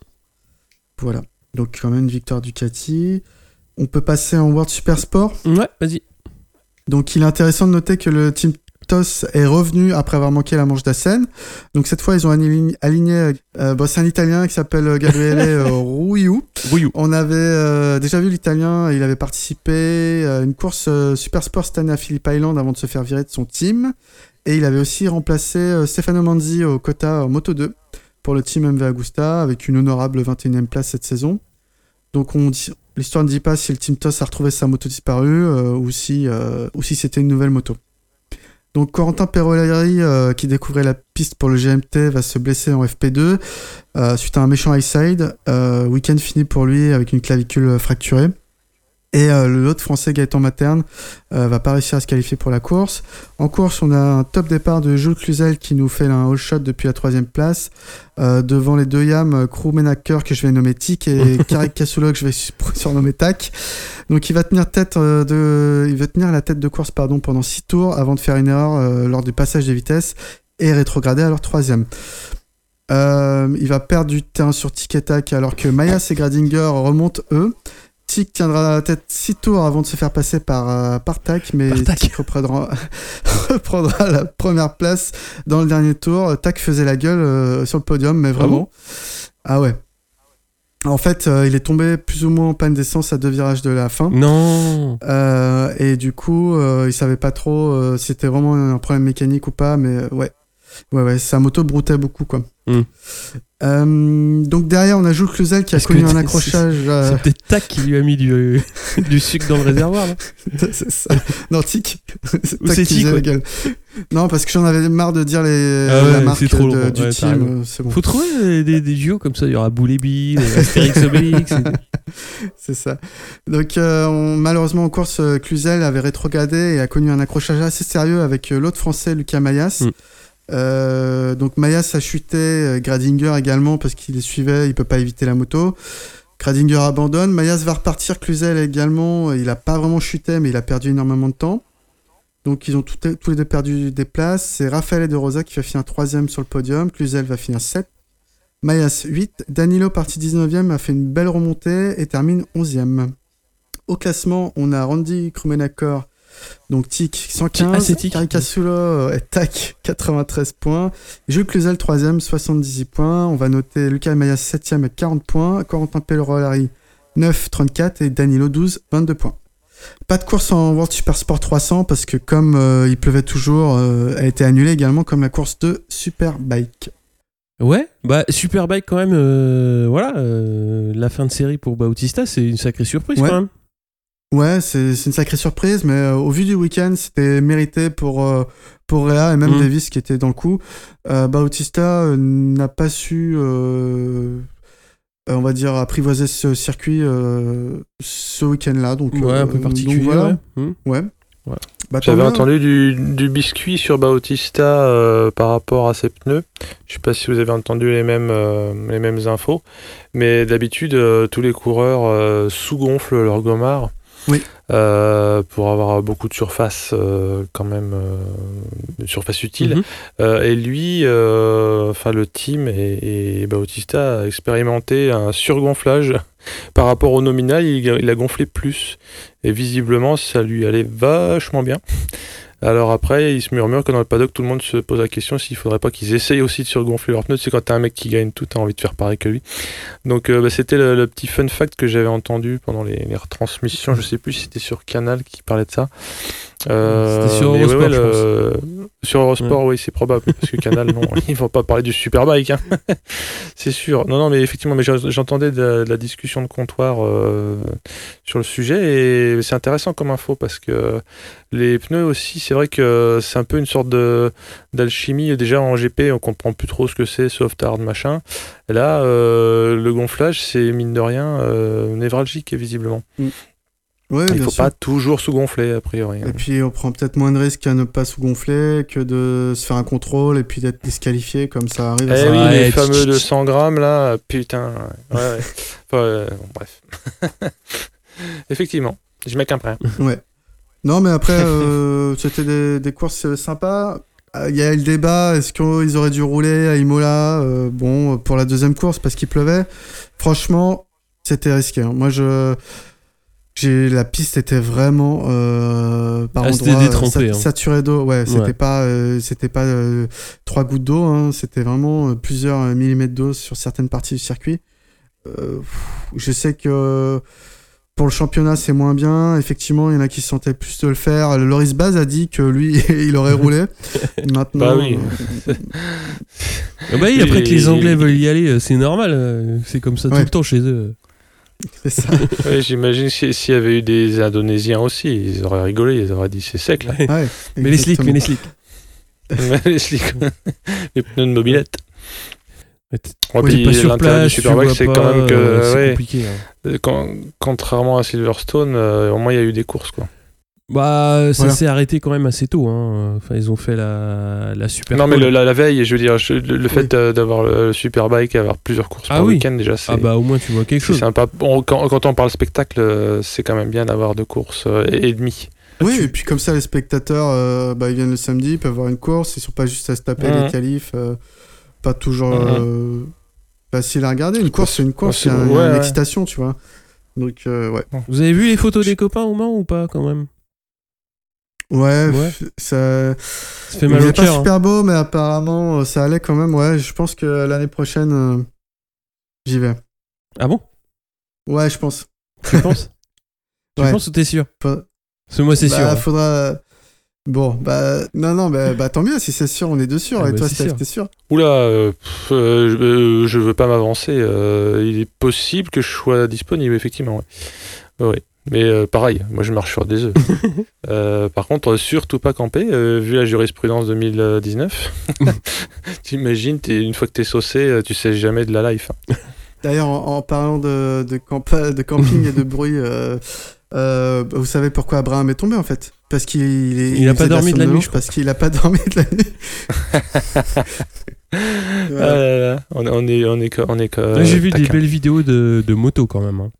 Voilà. Donc quand même une victoire Ducati. on peut passer en World Super Sport. Ouais, vas-y. Donc il est intéressant de noter que le team Est revenu après avoir manqué la manche d'Assen. Donc cette fois, ils ont aligné. aligné euh, bon, c'est un Italien qui s'appelle Gabriele euh, Rouillou. Rouillou. On avait euh, déjà vu l'Italien, il avait participé à une course euh, Super Sport cette année à Phillip Island avant de se faire virer de son team. Et il avait aussi remplacé euh, Stefano Manzi au quota en Moto 2 pour le team MV Agusta avec une honorable 21e place cette saison. Donc on dit- l'histoire ne dit pas si le team TOS a retrouvé sa moto disparue euh, ou si, euh, ou si c'était une nouvelle moto. Donc Corentin Perolari, euh, qui découvrait la piste pour le GMT, va se blesser en FP2 euh, suite à un méchant high side. Euh, week-end pour lui avec une clavicule euh, fracturée. Et euh, l'autre français Gaëtan Materne euh, va pas réussir à se qualifier pour la course. En course, on a un top départ de Jules Cluzel qui nous fait un all shot depuis la troisième place. Euh, devant les deux yams, Crew Menaker que je vais nommer Tic et Karek Kasulo que je vais su- surnommer Tac. Donc il va tenir tête de, il va tenir la tête de course pardon pendant six tours avant de faire une erreur lors du passage des vitesses et rétrograder à leur troisième. Il va perdre du terrain sur Tic et Tac alors que Mayas et Gradinger remontent eux. Tic tiendra la tête six tours avant de se faire passer par, euh, mais Par Tac. Tic reprendra, reprendra la première place dans le dernier tour. Tac faisait la gueule euh, sur le podium, mais vraiment. Ah ouais. En fait, euh, il est tombé plus ou moins en panne d'essence à deux virages de la fin. Non. Euh, et du coup, euh, il savait pas trop si c'était vraiment un problème mécanique ou pas, mais ouais. Ouais, ouais, sa moto broutait beaucoup, quoi. Mm. Euh, donc derrière, on a Jules Cluzel qui a connu un accrochage. euh, C'est peut-être Tac qui lui a mis du, du sucre dans le réservoir. là. c'est ça. Non, Tic. c'est Ou Tic, la. Non, parce que j'en avais marre de dire les, Ah ouais, la marque c'est trop de- long, du ouais, team. euh, bon. Faut trouver euh, des, des duos comme ça. Il y aura Boulébi, Astérix Obélix. C'est ça. Donc, euh, on- malheureusement, en course, euh, Cluzel avait rétrogradé et a connu un accrochage assez sérieux avec euh, l'autre français, Lucas Mayas. Mm. Euh, donc, Mayas a chuté, euh, Gradinger également, parce qu'il les suivait, il peut pas éviter la moto. Gradinger abandonne, Mayas va repartir, Cluzel également, il a pas vraiment chuté, mais il a perdu énormément de temps. Donc, ils ont tous les deux perdu des places. C'est Raphaël De Rosa qui va finir troisième sur le podium, Cluzel va finir 7. Mayas 8, Danilo parti 19e a fait une belle remontée et termine 11e. Au classement, on a Randy Krumenakor, donc Tic Ah, 115, c'est Tic. Karikasulo et Tac 93 points, Jules Cluzel 3e 78 points, on va noter Lucas Mayas 7e avec 40 points, Corentin Pellerolari 9 34 et Danilo 12 22 points. Pas de course en World Super Sport 300 parce que comme euh, il pleuvait toujours, euh, elle a été annulée également comme la course de Superbike. Ouais, bah Superbike quand même. euh, voilà, euh, la fin de série pour Bautista, c'est une sacrée surprise Ouais. quand même. Ouais, c'est c'est une sacrée surprise, mais euh, au vu du week-end, c'était mérité pour, euh, pour Réa et même Mm. Davis qui était dans le coup. Euh, Bautista euh, n'a pas su, euh, euh, on va dire, apprivoiser ce circuit euh, ce week-end-là. Donc, Ouais, euh, un peu donc particulier. voilà. ouais. Ouais. Ouais. Bah, J'avais entendu du, du biscuit sur Bautista euh, par rapport à ses pneus. Je sais pas si vous avez entendu les mêmes, euh, les mêmes infos, mais d'habitude, euh, tous les coureurs euh, sous-gonflent leur gommard Oui. euh, pour avoir beaucoup de surface, euh, quand même, euh, surface utile. Mhm. Euh, et lui, enfin le team et, et Bautista a expérimenté un surgonflage par rapport au nominal. Il, il a gonflé plus et visiblement ça lui allait vachement bien. Alors après, il se murmure que dans le paddock, tout le monde se pose la question s'il faudrait pas qu'ils essayent aussi de surgonfler leurs pneus. C'est quand t'as un mec qui gagne tout, t'as envie de faire pareil que lui. Donc euh, bah, c'était le, petit fun fact que j'avais entendu pendant les, les retransmissions. Je sais plus si c'était sur Canal qui parlait de ça. Euh, C'était sur Eurosport, je le- Sur Eurosport, oui, c'est probable. Parce que Canal, non, ils vont pas parler du Superbike. Hein. c'est sûr. Non, non, mais effectivement, mais j'en- j'entendais de, la- de la discussion de comptoir euh, sur le sujet et c'est intéressant comme info parce que les pneus aussi, c'est vrai que c'est un peu une sorte d'alchimie. Déjà en GP, on comprend plus trop ce que c'est, soft hard, machin. Et là, euh, le gonflage, c'est mine de rien euh, névralgique, visiblement. Ouais, Il bien faut sûr. pas toujours sous-gonfler, a priori. hein. Et puis on prend peut-être moins de risques à ne pas sous-gonfler que de se faire un contrôle et puis d'être disqualifié comme ça arrive. Eh ça oui, les fameux tch, de tch. 100 grammes là, putain. Ouais, ouais. Enfin, euh, bon, bref. Effectivement, je mets qu'un prêt. Ouais. Non, mais après, euh, c'était des, des courses euh, sympas. Euh, Il y a eu le débat, est-ce qu'ils auraient dû rouler à Imola euh, Bon, pour la deuxième course, parce qu'il pleuvait. Franchement, c'était risqué. hein. Moi, je... J'ai la piste était vraiment euh, par Ah, endroits, sa- hein. saturée d'eau. Ouais, c'était Ouais. pas euh, c'était pas euh, trois gouttes d'eau. hein, c'était vraiment euh, plusieurs euh, millimètres d'eau sur certaines parties du circuit. Euh, je sais que pour le championnat c'est moins bien. Effectivement, il y en a qui se sentaient plus de le faire. Loris Baz a dit que lui il aurait roulé. Maintenant, Bah oui. euh, Ah bah oui, après Et- que les Anglais veulent y aller, euh, c'est normal. euh, C'est comme ça tout le temps chez eux. C'est ça. Ouais, J'imagine si- s'il y avait eu des Indonésiens aussi, ils auraient rigolé, ils auraient dit c'est sec là. Ouais, mais les slicks, mais les slicks. les slicks. les pneus de mobilette. Ouais, puis pas sur l'intérêt place, du Superbike, c'est quand même que euh, c'est ouais, compliqué. hein. euh, quand- contrairement à Silverstone, euh, au moins il y a eu des courses quoi. Bah, ça Voilà. s'est arrêté quand même assez tôt. Hein. Enfin, ils ont fait la, la super. non mais le- la, la veille, je veux dire, je- le, fait euh, d'avoir le, Superbike et avoir plusieurs courses Ah par oui. week-end déjà, c'est Ah bah au moins tu vois quelque c'est chose. sympa. Quand, quand on parle spectacle, euh, c'est quand même bien d'avoir deux courses euh, et, et demi. Oui, et puis comme ça, les spectateurs, euh, bah, ils viennent le samedi, ils peuvent voir une course, ils sont pas juste à se taper Mhm. les qualifs, euh, pas toujours Mhm. euh, facile à regarder. Une course, c'est une course, Ouais, une ouais. excitation, tu vois. Donc, euh, ouais. Vous avez vu les photos des copains au Mans ou pas quand même? Ouais, ça. Ça fait Il mal au pas cœur. hein. super beau, mais apparemment, euh, ça allait quand même. Ouais, je pense que l'année prochaine, euh, j'y vais. Ah bon? Ouais, je pense. Tu penses? Tu Ouais. penses ou t'es sûr? Pas- Parce que moi c'est bah, sûr. hein. faudra. Bon, bah, non, non, bah, bah, tant mieux, si c'est sûr, on est deux sûrs. Ah et bah, toi, sûr. t'es sûr? Oula, euh, pff, euh, je, euh, je veux pas m'avancer. euh, il est possible que je sois disponible, effectivement. Ouais. Ouais. Mais euh, pareil, moi je marche sur des œufs. Euh, par contre, surtout pas camper, euh, vu la jurisprudence 2019. T'imagines, t'es- une fois que t'es saucé, euh, tu sais jamais de la life. hein. D'ailleurs, en, en parlant de, de, campa- de camping et de bruit, euh, euh, vous savez pourquoi Abraham est tombé en fait? Parce qu'il est- Il a pas dormi de la nuit. Parce qu'il a pas dormi de la nuit. Ah là là, on, on est, on est, on est J'ai vu des belles vidéos de, de motos quand même. hein.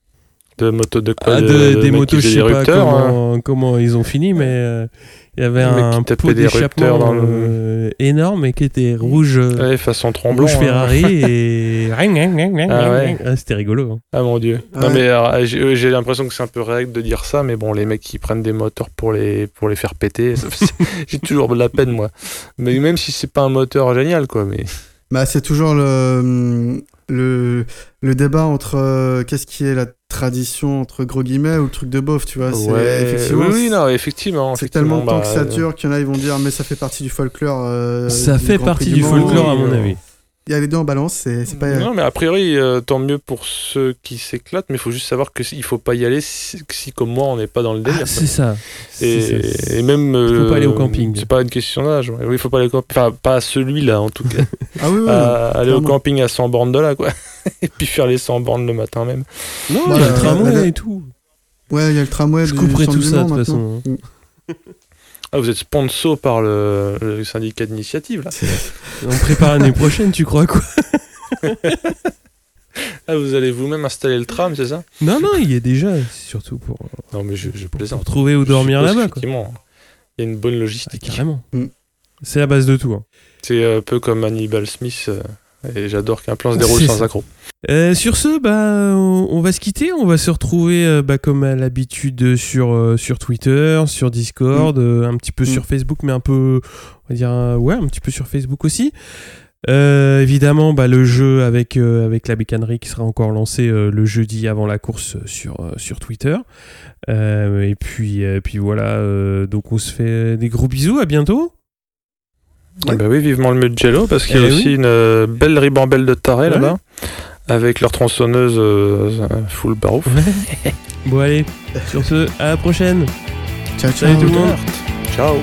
De motos de quoi Ah, de- de- de des motos, qui je sais des pas hein. comment, comment ils ont fini, mais euh, il y avait un pot d'échappement dans le- euh, énorme et qui était rouge, euh, Ouais, façon tremblant. rouge hein. Ferrari et Ah ouais. Ah, c'était rigolo. hein. Ah mon dieu. Non mais j'ai l'impression que c'est un peu règle de dire ça, mais bon, les mecs qui prennent des moteurs pour les, pour les faire péter, j'ai toujours de la peine moi. Mais même si c'est pas un moteur génial quoi, mais Bah, c'est toujours le, le, le débat entre euh, qu'est-ce qui est la tradition entre gros guillemets ou le truc de bof, tu vois. c'est- ouais, effectivement, oui, non, effectivement. C'est tellement de temps que ça bah, dure qu'il y en a, ils vont dire, mais ça fait partie du folklore. euh, Ça du fait Grand partie du folklore à mon euh, avis. Il y a les deux en balance, c'est pas. Non, mais a priori, euh, tant mieux pour ceux qui s'éclatent, mais il faut juste savoir que si- il faut pas y aller si, si, comme moi, on n'est pas dans le délire. Ah, c'est ça. C'est ça. Et, même. faut pas euh, aller au camping. C'est pas une question d'âge. ouais. Oui, il faut pas aller au camping. Enfin, pas à celui-là, en tout cas. Ah oui, oui. À aller au camping à 100 bornes de là, quoi. et puis faire les 100 bornes le matin même. Non, il y a le tramway et tout. Ouais, il y a le tramway. Je couperai tout ça, de toute façon. Ah, vous êtes sponsor par le, le syndicat d'initiative, là. On prépare l'année prochaine, tu crois quoi Ah, vous allez vous-même installer le tram, c'est ça Non, non, il y a déjà, c'est surtout pour, Non, mais je, je pour plaisante. trouver où dormir là-bas. quoi. Il y a une bonne Ah, logistique. carrément. Mm. C'est la base de tout. hein. C'est un peu comme Hannibal Smith. euh, et j'adore qu'un plan se déroule sans ça. accroc. Euh, sur ce, bah, on, on va se quitter. On va se retrouver, euh, bah, comme à l'habitude, sur, euh, sur Twitter, sur Discord, euh, un petit peu Mm. sur Facebook, mais un peu, on va dire, ouais, un petit peu sur Facebook aussi. Évidemment, bah, le jeu avec, avec la bécannerie qui sera encore lancé le jeudi avant la course sur, sur Twitter. Et puis, puis voilà, donc on se fait des gros bisous. À bientôt. Ah bah oui, vivement le Mugello, parce qu'il y a Eh aussi oui. une euh, belle ribambelle de tarés Ouais. là-bas, avec leur tronçonneuse euh, full barouf. Bon, allez, sur ce, à la prochaine. Ciao, ciao. Salut tout le monde. Ciao